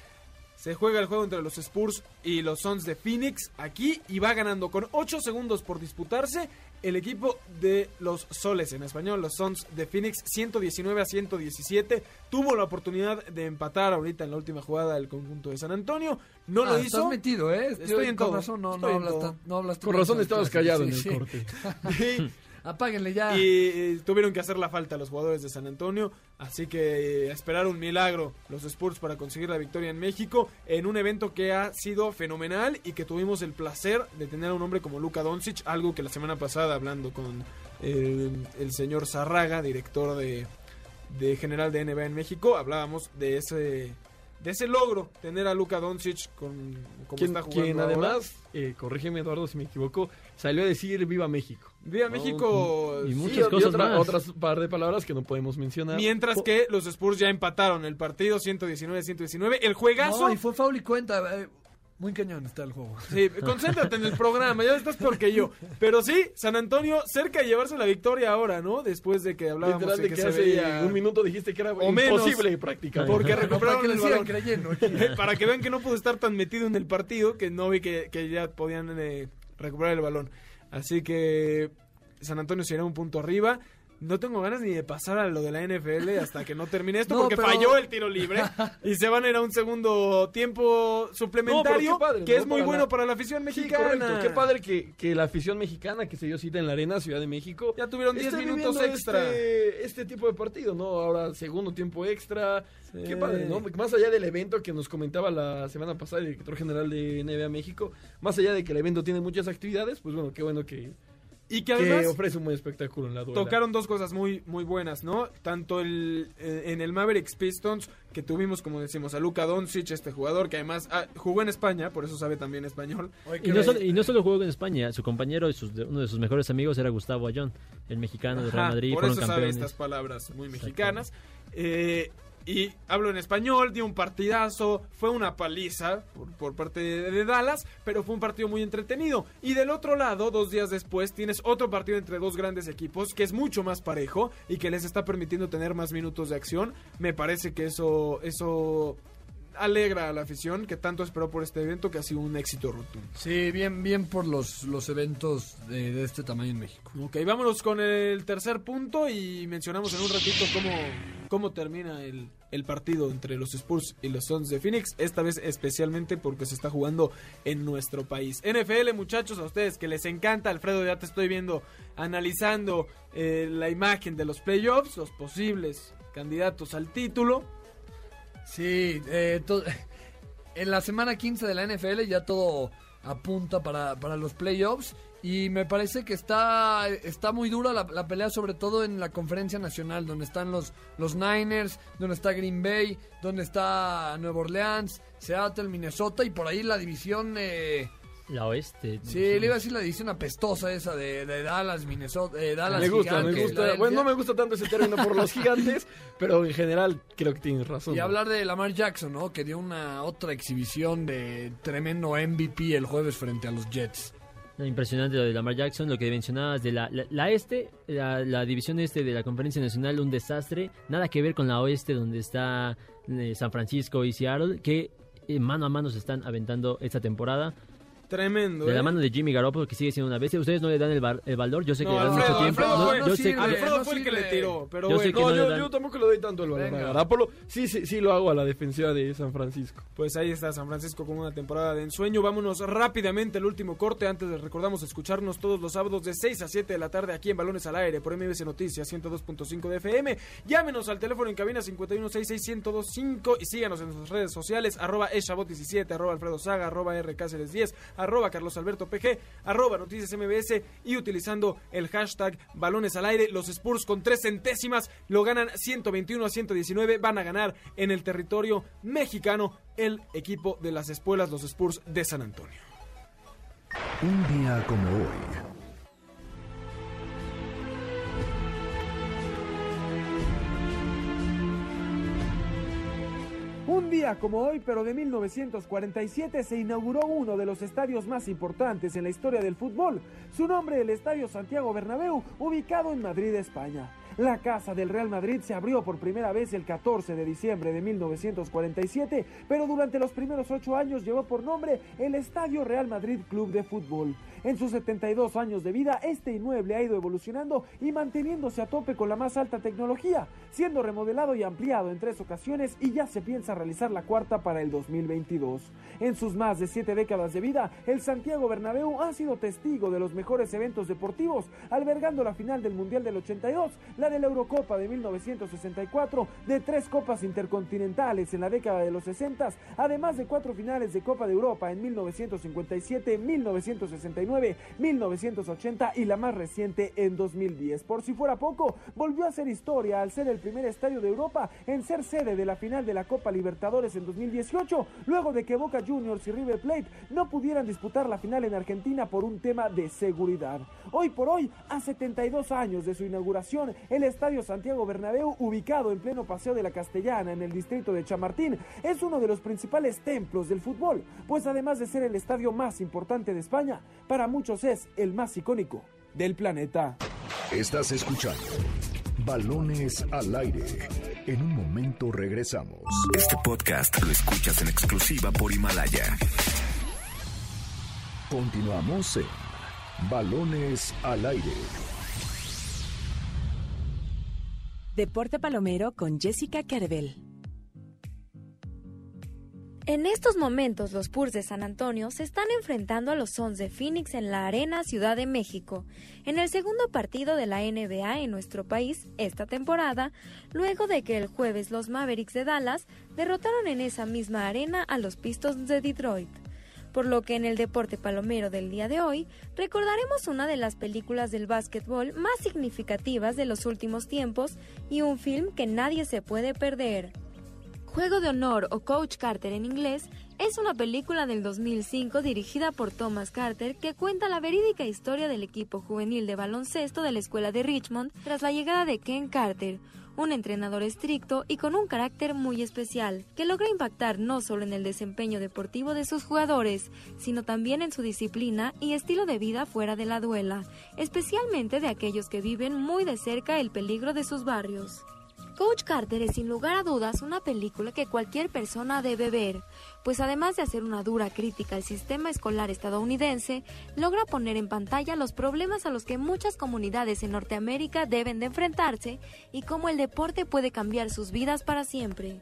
Speaker 3: Se juega el juego entre los Spurs y los Suns de Phoenix aquí y va ganando con 8 segundos por disputarse el equipo de los Soles, en español, los Suns de Phoenix, 119 a 117. Tuvo la oportunidad de empatar ahorita en la última jugada del conjunto de San Antonio. No
Speaker 4: Ah,
Speaker 3: lo
Speaker 4: Estás
Speaker 3: hizo.
Speaker 4: metido, ¿eh?
Speaker 3: Estoy en
Speaker 4: con
Speaker 3: todo,
Speaker 4: razón no, no,
Speaker 3: estoy
Speaker 4: hablas no hablas
Speaker 5: Con razón estabas callado
Speaker 4: sí,
Speaker 5: en el
Speaker 4: sí.
Speaker 5: corte.
Speaker 4: Apáguenle ya.
Speaker 3: Y eh, tuvieron que hacer la falta a los jugadores de San Antonio. Así que eh, esperar un milagro los Spurs para conseguir la victoria en México. En un evento que ha sido fenomenal y que tuvimos el placer de tener a un hombre como Luka Doncic. Algo que la semana pasada hablando con eh, el señor Zarraga, director de, de general de NBA en México, hablábamos de ese de ese logro, tener a Luka Doncic con como
Speaker 5: Quien,
Speaker 3: está jugando
Speaker 5: quien además, eh, corrígeme Eduardo si me equivoco, salió a decir Viva México.
Speaker 3: Viva. México.
Speaker 5: Y,
Speaker 3: sí,
Speaker 5: muchas
Speaker 3: y
Speaker 5: cosas
Speaker 3: otra-
Speaker 5: más. Otras par de palabras que no podemos mencionar.
Speaker 3: Mientras
Speaker 5: Po-
Speaker 3: que los Spurs ya empataron el partido 119-119. El juegazo.
Speaker 4: No, y fue foul y cuenta. eh, muy cañón está el juego.
Speaker 3: Sí, concéntrate en el programa, ya estás peor que yo. Pero sí, San Antonio cerca de llevarse la victoria ahora, ¿no? Después de que hablábamos
Speaker 5: Literal
Speaker 3: de
Speaker 5: de
Speaker 3: que,
Speaker 5: que
Speaker 3: se
Speaker 5: hace
Speaker 3: veía
Speaker 5: un minuto dijiste que era
Speaker 3: o menos,
Speaker 5: imposible practicar.
Speaker 3: Porque
Speaker 4: Para
Speaker 3: recuperaron
Speaker 4: que le
Speaker 3: el
Speaker 4: creyendo aquí.
Speaker 3: Para que vean que no pude estar tan metido en el partido que no vi que, que ya podían eh, recuperar el balón. Así que San Antonio se irá un punto arriba. No tengo ganas ni de pasar a lo de la NFL hasta que no termine esto
Speaker 4: No,
Speaker 3: porque
Speaker 4: pero-
Speaker 3: falló el tiro libre y se van a ir a un segundo tiempo suplementario
Speaker 5: No, padre,
Speaker 3: que
Speaker 5: ¿no?
Speaker 3: es muy
Speaker 5: Para
Speaker 3: bueno
Speaker 5: la-
Speaker 3: para la afición mexicana.
Speaker 5: Qué padre que, que la afición mexicana que se dio cita en la arena Ciudad de México
Speaker 3: Ya tuvieron 10
Speaker 5: esté
Speaker 3: minutos extra.
Speaker 5: Este, este tipo de partido, ¿no? Ahora segundo tiempo extra.
Speaker 3: Sí.
Speaker 5: Qué padre, ¿no? Más allá del evento que nos comentaba la semana pasada el director general de NBA México, más allá de que el evento tiene muchas actividades, pues bueno, qué bueno que,
Speaker 3: Y que
Speaker 5: que
Speaker 3: además
Speaker 5: ofrece un buen espectáculo en la duela.
Speaker 3: tocaron dos cosas muy muy buenas, ¿no? Tanto el eh, en el Mavericks Pistons que tuvimos como decimos a Luka Doncic, este jugador que además ah, jugó en España, por eso sabe también español.
Speaker 4: Oye,
Speaker 6: Y
Speaker 4: que
Speaker 6: no, solo, y no solo jugó en España, su compañero y sus- uno de sus mejores amigos era Gustavo Ayón, el mexicano de Real Madrid,
Speaker 3: por eso sabe estas palabras muy mexicanas. Eh, y hablo en español, dio un partidazo, fue una paliza por, por parte de, de Dallas, pero fue un partido muy entretenido. Y del otro lado, dos días después, tienes otro partido entre dos grandes equipos que es mucho más parejo y que les está permitiendo tener más minutos de acción. Me parece que eso, eso alegra a la afición que tanto esperó por este evento que ha sido un éxito rotundo.
Speaker 4: Sí, bien, bien por los, los eventos de, de este tamaño en México.
Speaker 3: Ok, vámonos con el tercer punto y mencionamos en un ratito cómo, cómo termina el, el partido entre los Spurs y los Suns de Phoenix, esta vez especialmente porque se está jugando en nuestro país. NFL, muchachos, a ustedes que les encanta, Alfredo, ya te estoy viendo analizando eh, la imagen de los playoffs, los posibles candidatos al título.
Speaker 4: Sí, eh, en la semana 15 de la NFL ya todo apunta para, para los playoffs y me parece que está, está muy dura la, la pelea, sobre todo en la conferencia nacional, donde están los, los Niners, donde está Green Bay, donde está Nueva Orleans, Seattle, Minnesota y por ahí la división... eh,
Speaker 6: La oeste.
Speaker 4: Sí, le iba a decir la división apestosa esa de, de Dallas, Minnesota, eh, Dallas
Speaker 5: me gusta, me gusta. Bueno, no me gusta tanto ese término por los gigantes, pero en general creo que tienes razón.
Speaker 4: Y
Speaker 5: ¿no?
Speaker 4: hablar de Lamar Jackson, ¿no? Que dio una otra exhibición de tremendo MVP el jueves frente a los Jets.
Speaker 6: Impresionante lo de Lamar Jackson, lo que mencionabas de la, la, la este, la, la división este de la Conferencia Nacional, un desastre. Nada que ver con la oeste, donde está eh, San Francisco y Seattle, que eh, mano a mano se están aventando esta temporada.
Speaker 3: Tremendo.
Speaker 6: De
Speaker 3: ¿eh?
Speaker 6: la mano de Jimmy Garoppolo, que sigue siendo una bestia. Ustedes no le dan el, val- el valor, yo sé que
Speaker 3: No,
Speaker 6: le dan
Speaker 3: Alfredo,
Speaker 6: mucho tiempo.
Speaker 3: Alfredo
Speaker 6: No, yo
Speaker 4: no
Speaker 6: sé
Speaker 4: sirve.
Speaker 6: que-
Speaker 3: Alfredo fue el que le tiró, pero
Speaker 6: Yo
Speaker 3: bueno.
Speaker 5: No, yo,
Speaker 6: dan-
Speaker 5: yo tampoco le doy tanto el valor a. Garápolo. Sí, sí, sí lo hago a la defensiva de San Francisco.
Speaker 3: Pues ahí está San Francisco con una temporada de ensueño. Vámonos rápidamente al último corte. Antes les recordamos escucharnos todos los sábados de 6 a 7 de la tarde aquí en Balones al Aire por MBC Noticias 102.5 de FM. Llámenos al teléfono en cabina 5166125 y síganos en nuestras redes sociales arroba eshabot17, arroba alfredo saga, arroba rcáceres10, arroba carlos alberto pg, arroba noticias mbs y utilizando el hashtag Balones al Aire. Los Spurs con tres centésimas lo ganan 121 a 119. Van a ganar en el territorio mexicano el equipo de las espuelas, los Spurs de San Antonio.
Speaker 2: Un día como hoy.
Speaker 3: Un día como hoy, pero de 1947, se inauguró uno de los estadios más importantes en la historia del fútbol. Su nombre, el Estadio Santiago Bernabéu, ubicado en Madrid, España. La casa del Real Madrid se abrió por primera vez el 14 de diciembre de 1947, pero durante los primeros ocho años llevó por nombre el Estadio Real Madrid Club de Fútbol. En sus 72 años de vida, este inmueble ha ido evolucionando y manteniéndose a tope con la más alta tecnología, siendo remodelado y ampliado en tres ocasiones y ya se piensa realizar la cuarta para el 2022. En sus más de siete décadas de vida, el Santiago Bernabéu ha sido testigo de los mejores eventos deportivos, albergando la final del Mundial del 82, la de la Eurocopa de 1964, de tres copas intercontinentales en la década de los 60, además de cuatro finales de Copa de Europa en 1957, 1969, 1980 y la más reciente en 2010. Por si fuera poco, volvió a hacer historia al ser el primer estadio de Europa en ser sede de la final de la Copa Libertadores en 2018, luego de que Boca Juniors y River Plate no pudieran disputar la final en Argentina por un tema de seguridad. Hoy por hoy, a 72 años de su inauguración, el Estadio Santiago Bernabéu, ubicado en pleno Paseo de la Castellana en el distrito de Chamartín, es uno de los principales templos del fútbol, pues además de ser el estadio más importante de España, para muchos es el más icónico del planeta.
Speaker 2: Estás escuchando Balones al aire. En un momento regresamos.
Speaker 1: Este podcast lo escuchas en exclusiva por Himalaya.
Speaker 2: Continuamos en Balones al aire.
Speaker 13: Deporte Palomero con Jessica Carvel.
Speaker 12: En estos momentos, los Purs de San Antonio se están enfrentando a los Sons de Phoenix en la Arena Ciudad de México, en el segundo partido de la NBA en nuestro país esta temporada, luego de que el jueves los Mavericks de Dallas derrotaron en esa misma arena a los Pistons de Detroit. Por lo que en el deporte palomero del día de hoy recordaremos una de las películas del básquetbol más significativas de los últimos tiempos y un film que nadie se puede perder. Juego de Honor o Coach Carter en inglés es una película del 2005 dirigida por Thomas Carter que cuenta la verídica historia del equipo juvenil de baloncesto de la escuela de Richmond tras la llegada de Ken Carter, un entrenador estricto y con un carácter muy especial, que logra impactar no solo en el desempeño deportivo de sus jugadores, sino también en su disciplina y estilo de vida fuera de la duela, especialmente de aquellos que viven muy de cerca el peligro de sus barrios. Coach Carter es sin lugar a dudas una película que cualquier persona debe ver, pues además de hacer una dura crítica al sistema escolar estadounidense, logra poner en pantalla los problemas a los que muchas comunidades en Norteamérica deben de enfrentarse y cómo el deporte puede cambiar sus vidas para siempre.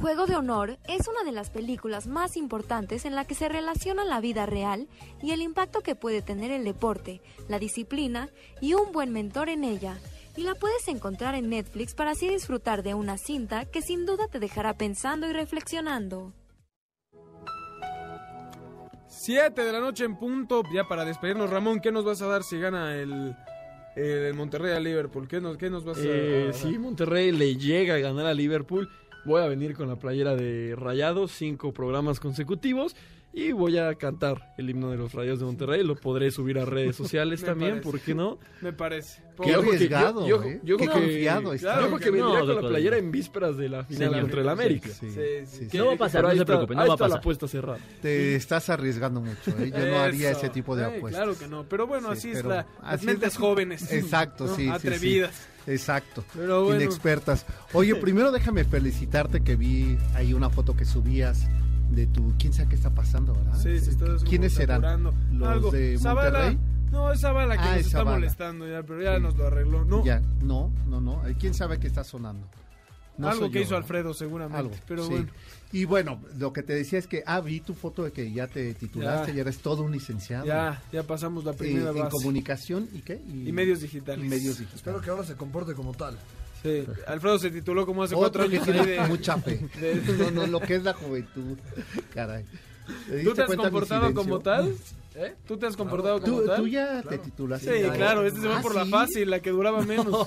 Speaker 12: Juego de Honor es una de las películas más importantes en la que se relaciona la vida real y el impacto que puede tener el deporte, la disciplina y un buen mentor en ella y la puedes encontrar en Netflix para así disfrutar de una cinta que sin duda te dejará pensando y reflexionando.
Speaker 3: 7 de la noche en punto, ya para despedirnos, Ramón, ¿qué nos vas a dar si gana el, el Monterrey a Liverpool? ¿Qué nos, qué nos vas a,
Speaker 5: Eh,
Speaker 3: a dar?
Speaker 5: si Monterrey le llega a ganar a Liverpool, voy a venir con la playera de Rayados, cinco programas consecutivos. Y voy a cantar el himno de los Rayados de Monterrey. Lo podré subir a redes sociales también,
Speaker 3: parece.
Speaker 5: ¿por qué no?
Speaker 3: Me parece.
Speaker 5: Que que-
Speaker 14: arriesgado,
Speaker 5: yo- yo-
Speaker 14: ¿eh?
Speaker 5: yo
Speaker 14: Qué
Speaker 5: que-
Speaker 14: confiado está.
Speaker 5: claro, que vendría
Speaker 6: No,
Speaker 5: con la playera en vísperas de la final
Speaker 6: Señor.
Speaker 5: contra el América.
Speaker 14: Sí,
Speaker 3: Sí, sí.
Speaker 5: Que-
Speaker 6: No va a pasar, no se
Speaker 5: está-
Speaker 6: preocupe, no
Speaker 5: ahí
Speaker 6: va a
Speaker 5: está la
Speaker 6: pasar.
Speaker 5: apuesta cerrada.
Speaker 14: Te estás arriesgando mucho, ¿eh? Yo no haría ese tipo de
Speaker 3: Eh,
Speaker 14: apuestas.
Speaker 3: Claro que no, pero bueno,
Speaker 14: Sí,
Speaker 3: así es la,
Speaker 14: así es
Speaker 3: mentes jóvenes.
Speaker 14: Exacto,
Speaker 3: ¿no?
Speaker 14: sí, sí, sí.
Speaker 3: Atrevidas.
Speaker 14: Exacto.
Speaker 3: Pero bueno.
Speaker 14: Inexpertas. Oye, primero déjame felicitarte que vi ahí una foto que subías de tu. ¿Quién sabe qué está pasando, verdad?
Speaker 3: Sí, se está
Speaker 14: ¿Quiénes serán? ¿Los
Speaker 3: Algo.
Speaker 14: de
Speaker 3: Zavala.
Speaker 14: Monterrey?
Speaker 3: No, es Zavala que
Speaker 14: Ah,
Speaker 3: nos
Speaker 14: es
Speaker 3: está
Speaker 14: Zavala.
Speaker 3: molestando ya, pero ya nos lo arregló. No,
Speaker 14: Ya, no, no, no. ¿Quién sabe qué está sonando? No
Speaker 3: algo que
Speaker 14: yo,
Speaker 3: hizo
Speaker 14: ¿verdad?
Speaker 3: Alfredo seguramente.
Speaker 14: Algo,
Speaker 3: pero
Speaker 14: sí.
Speaker 3: bueno.
Speaker 14: Y bueno, lo que te decía es que, ah, vi tu foto de que ya te titulaste,
Speaker 3: Ya.
Speaker 14: ya, eres todo un licenciado.
Speaker 3: Ya, ya pasamos la
Speaker 14: Eh,
Speaker 3: primera
Speaker 14: en
Speaker 3: base.
Speaker 14: comunicación y qué?
Speaker 3: Y medios digitales.
Speaker 14: Y medios digitales.
Speaker 4: Espero que ahora se comporte como tal.
Speaker 3: Sí, Alfredo se tituló como hace cuatro
Speaker 14: Otro que
Speaker 3: años.
Speaker 14: tiene
Speaker 3: ahí de-
Speaker 14: mucha fe.
Speaker 3: de-
Speaker 14: No, no, lo que es la juventud. Caray.
Speaker 3: ¿Tú
Speaker 14: diste
Speaker 3: te has
Speaker 14: cuenta mi
Speaker 3: comportado
Speaker 14: silencio?
Speaker 3: como tal?
Speaker 4: ¿Eh?
Speaker 3: ¿Tú te has comportado como
Speaker 14: ¿Tú,
Speaker 3: tal?
Speaker 14: tú ya te titulaste.
Speaker 3: Sí, claro, este se va
Speaker 14: Ah,
Speaker 3: por la
Speaker 14: ¿sí?
Speaker 3: fácil, la que duraba menos.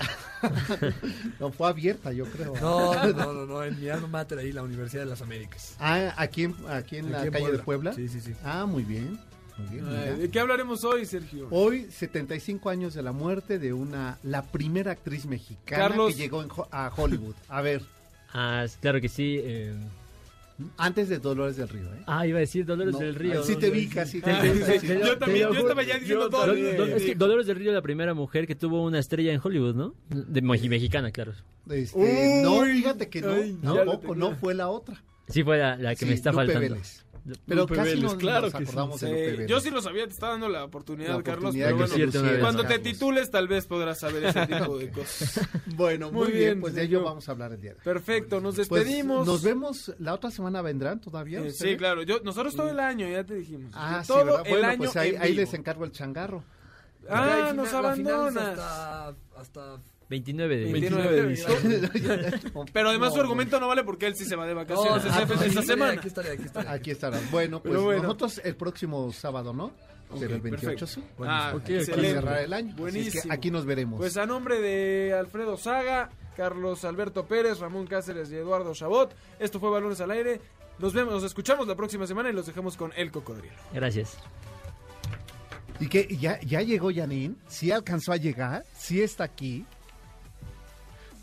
Speaker 14: No, fue abierta, yo creo.
Speaker 4: No, no, no, no, no, en mi alma mater ahí, la Universidad de las Américas.
Speaker 14: Ah, aquí en, aquí en la
Speaker 4: Aquí en
Speaker 14: calle de
Speaker 4: Puebla.
Speaker 14: Puebla.
Speaker 4: Sí, sí, sí.
Speaker 14: Ah, muy bien. Muy bien.
Speaker 3: Ay,
Speaker 14: mira.
Speaker 3: ¿De qué hablaremos hoy, Sergio?
Speaker 14: Hoy, 75 años de la muerte de una, la primera actriz mexicana
Speaker 3: Carlos.
Speaker 14: que llegó en a Hollywood. A ver,
Speaker 6: Ah, claro que sí. eh,
Speaker 14: antes de Dolores del Río, ¿eh?
Speaker 6: Ah, iba a decir Dolores
Speaker 14: No,
Speaker 6: del Río.
Speaker 14: Sí
Speaker 6: ¿no?
Speaker 14: te vi casi.
Speaker 3: Ah, sí,
Speaker 6: te-
Speaker 3: sí.
Speaker 6: te-
Speaker 3: Yo también, yo estaba ya diciendo
Speaker 6: yo
Speaker 3: todo.
Speaker 6: Es que Dolores del Río es la primera mujer que tuvo una estrella en Hollywood, ¿no? De me- mexicana, claro.
Speaker 14: Este, no, fíjate que no,
Speaker 3: ay,
Speaker 14: no fue la otra.
Speaker 6: Sí, fue la, la que
Speaker 14: Sí,
Speaker 6: me está
Speaker 14: Lupe
Speaker 6: faltando.
Speaker 14: Vélez. Pero
Speaker 5: Lupe
Speaker 14: casi
Speaker 5: Vélez,
Speaker 14: no
Speaker 5: claro
Speaker 14: nos
Speaker 5: que sí.
Speaker 14: acordamos de
Speaker 3: Sí,
Speaker 14: Lupe Vélez.
Speaker 3: yo sí lo sabía, te está dando la oportunidad,
Speaker 14: La
Speaker 3: Carlos,
Speaker 14: oportunidad
Speaker 3: pero bueno,
Speaker 6: cierto, una vez.
Speaker 3: cuando te titules tal vez podrás saber ese tipo de cosas.
Speaker 14: Bueno, muy,
Speaker 3: Muy
Speaker 14: bien,
Speaker 3: bien,
Speaker 14: pues de ello vamos a hablar el día de hoy.
Speaker 3: Perfecto, nos
Speaker 14: Pues,
Speaker 3: despedimos.
Speaker 14: nos vemos, la otra semana vendrán todavía.
Speaker 3: Eh, sí, claro, yo, nosotros todo el año, ya te dijimos.
Speaker 14: Ah, sí,
Speaker 3: el
Speaker 14: Bueno,
Speaker 3: año
Speaker 14: pues ahí, ahí les encargo el changarro.
Speaker 3: Ah, nos abandonas.
Speaker 4: Hasta, hasta
Speaker 6: 29 de
Speaker 3: 29 de diciembre. Pero además su argumento no vale porque él sí se va de vacaciones
Speaker 4: No,
Speaker 3: esa,
Speaker 4: ah, pues,
Speaker 3: esa semana.
Speaker 4: Aquí estaré, aquí estaré.
Speaker 14: Aquí estará. Bueno, pues
Speaker 3: bueno.
Speaker 14: nosotros el próximo sábado, ¿no? Pero el 28,
Speaker 3: perfecto.
Speaker 14: ¿sí?
Speaker 3: Ah, excelente.
Speaker 14: cerrar el año. Así es que
Speaker 3: Buenísimo.
Speaker 14: aquí nos veremos.
Speaker 3: Pues a nombre de Alfredo Saga, Carlos Alberto Pérez, Ramón Cáceres y Eduardo Chabot, esto fue Balones al Aire. Nos vemos, nos escuchamos la próxima semana y los dejamos con El Cocodrilo.
Speaker 6: Gracias.
Speaker 14: ¿Y que ya, ya llegó Janine? ¿Sí alcanzó a llegar? ¿Sí está aquí?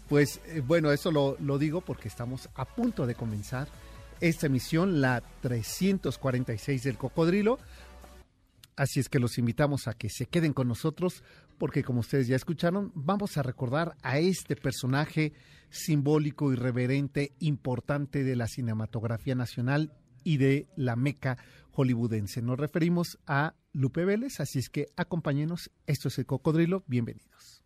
Speaker 14: Pues eh, bueno, eso lo, lo digo porque estamos a punto de comenzar esta emisión, la 346 del Cocodrilo. Así es que los invitamos a que se queden con nosotros porque como ustedes ya escucharon, vamos a recordar a este personaje simbólico, irreverente, importante de la cinematografía nacional y de la meca hollywoodense. Nos referimos a Lupe Vélez, así es que acompáñenos. Esto es el Cocodrilo. Bienvenidos.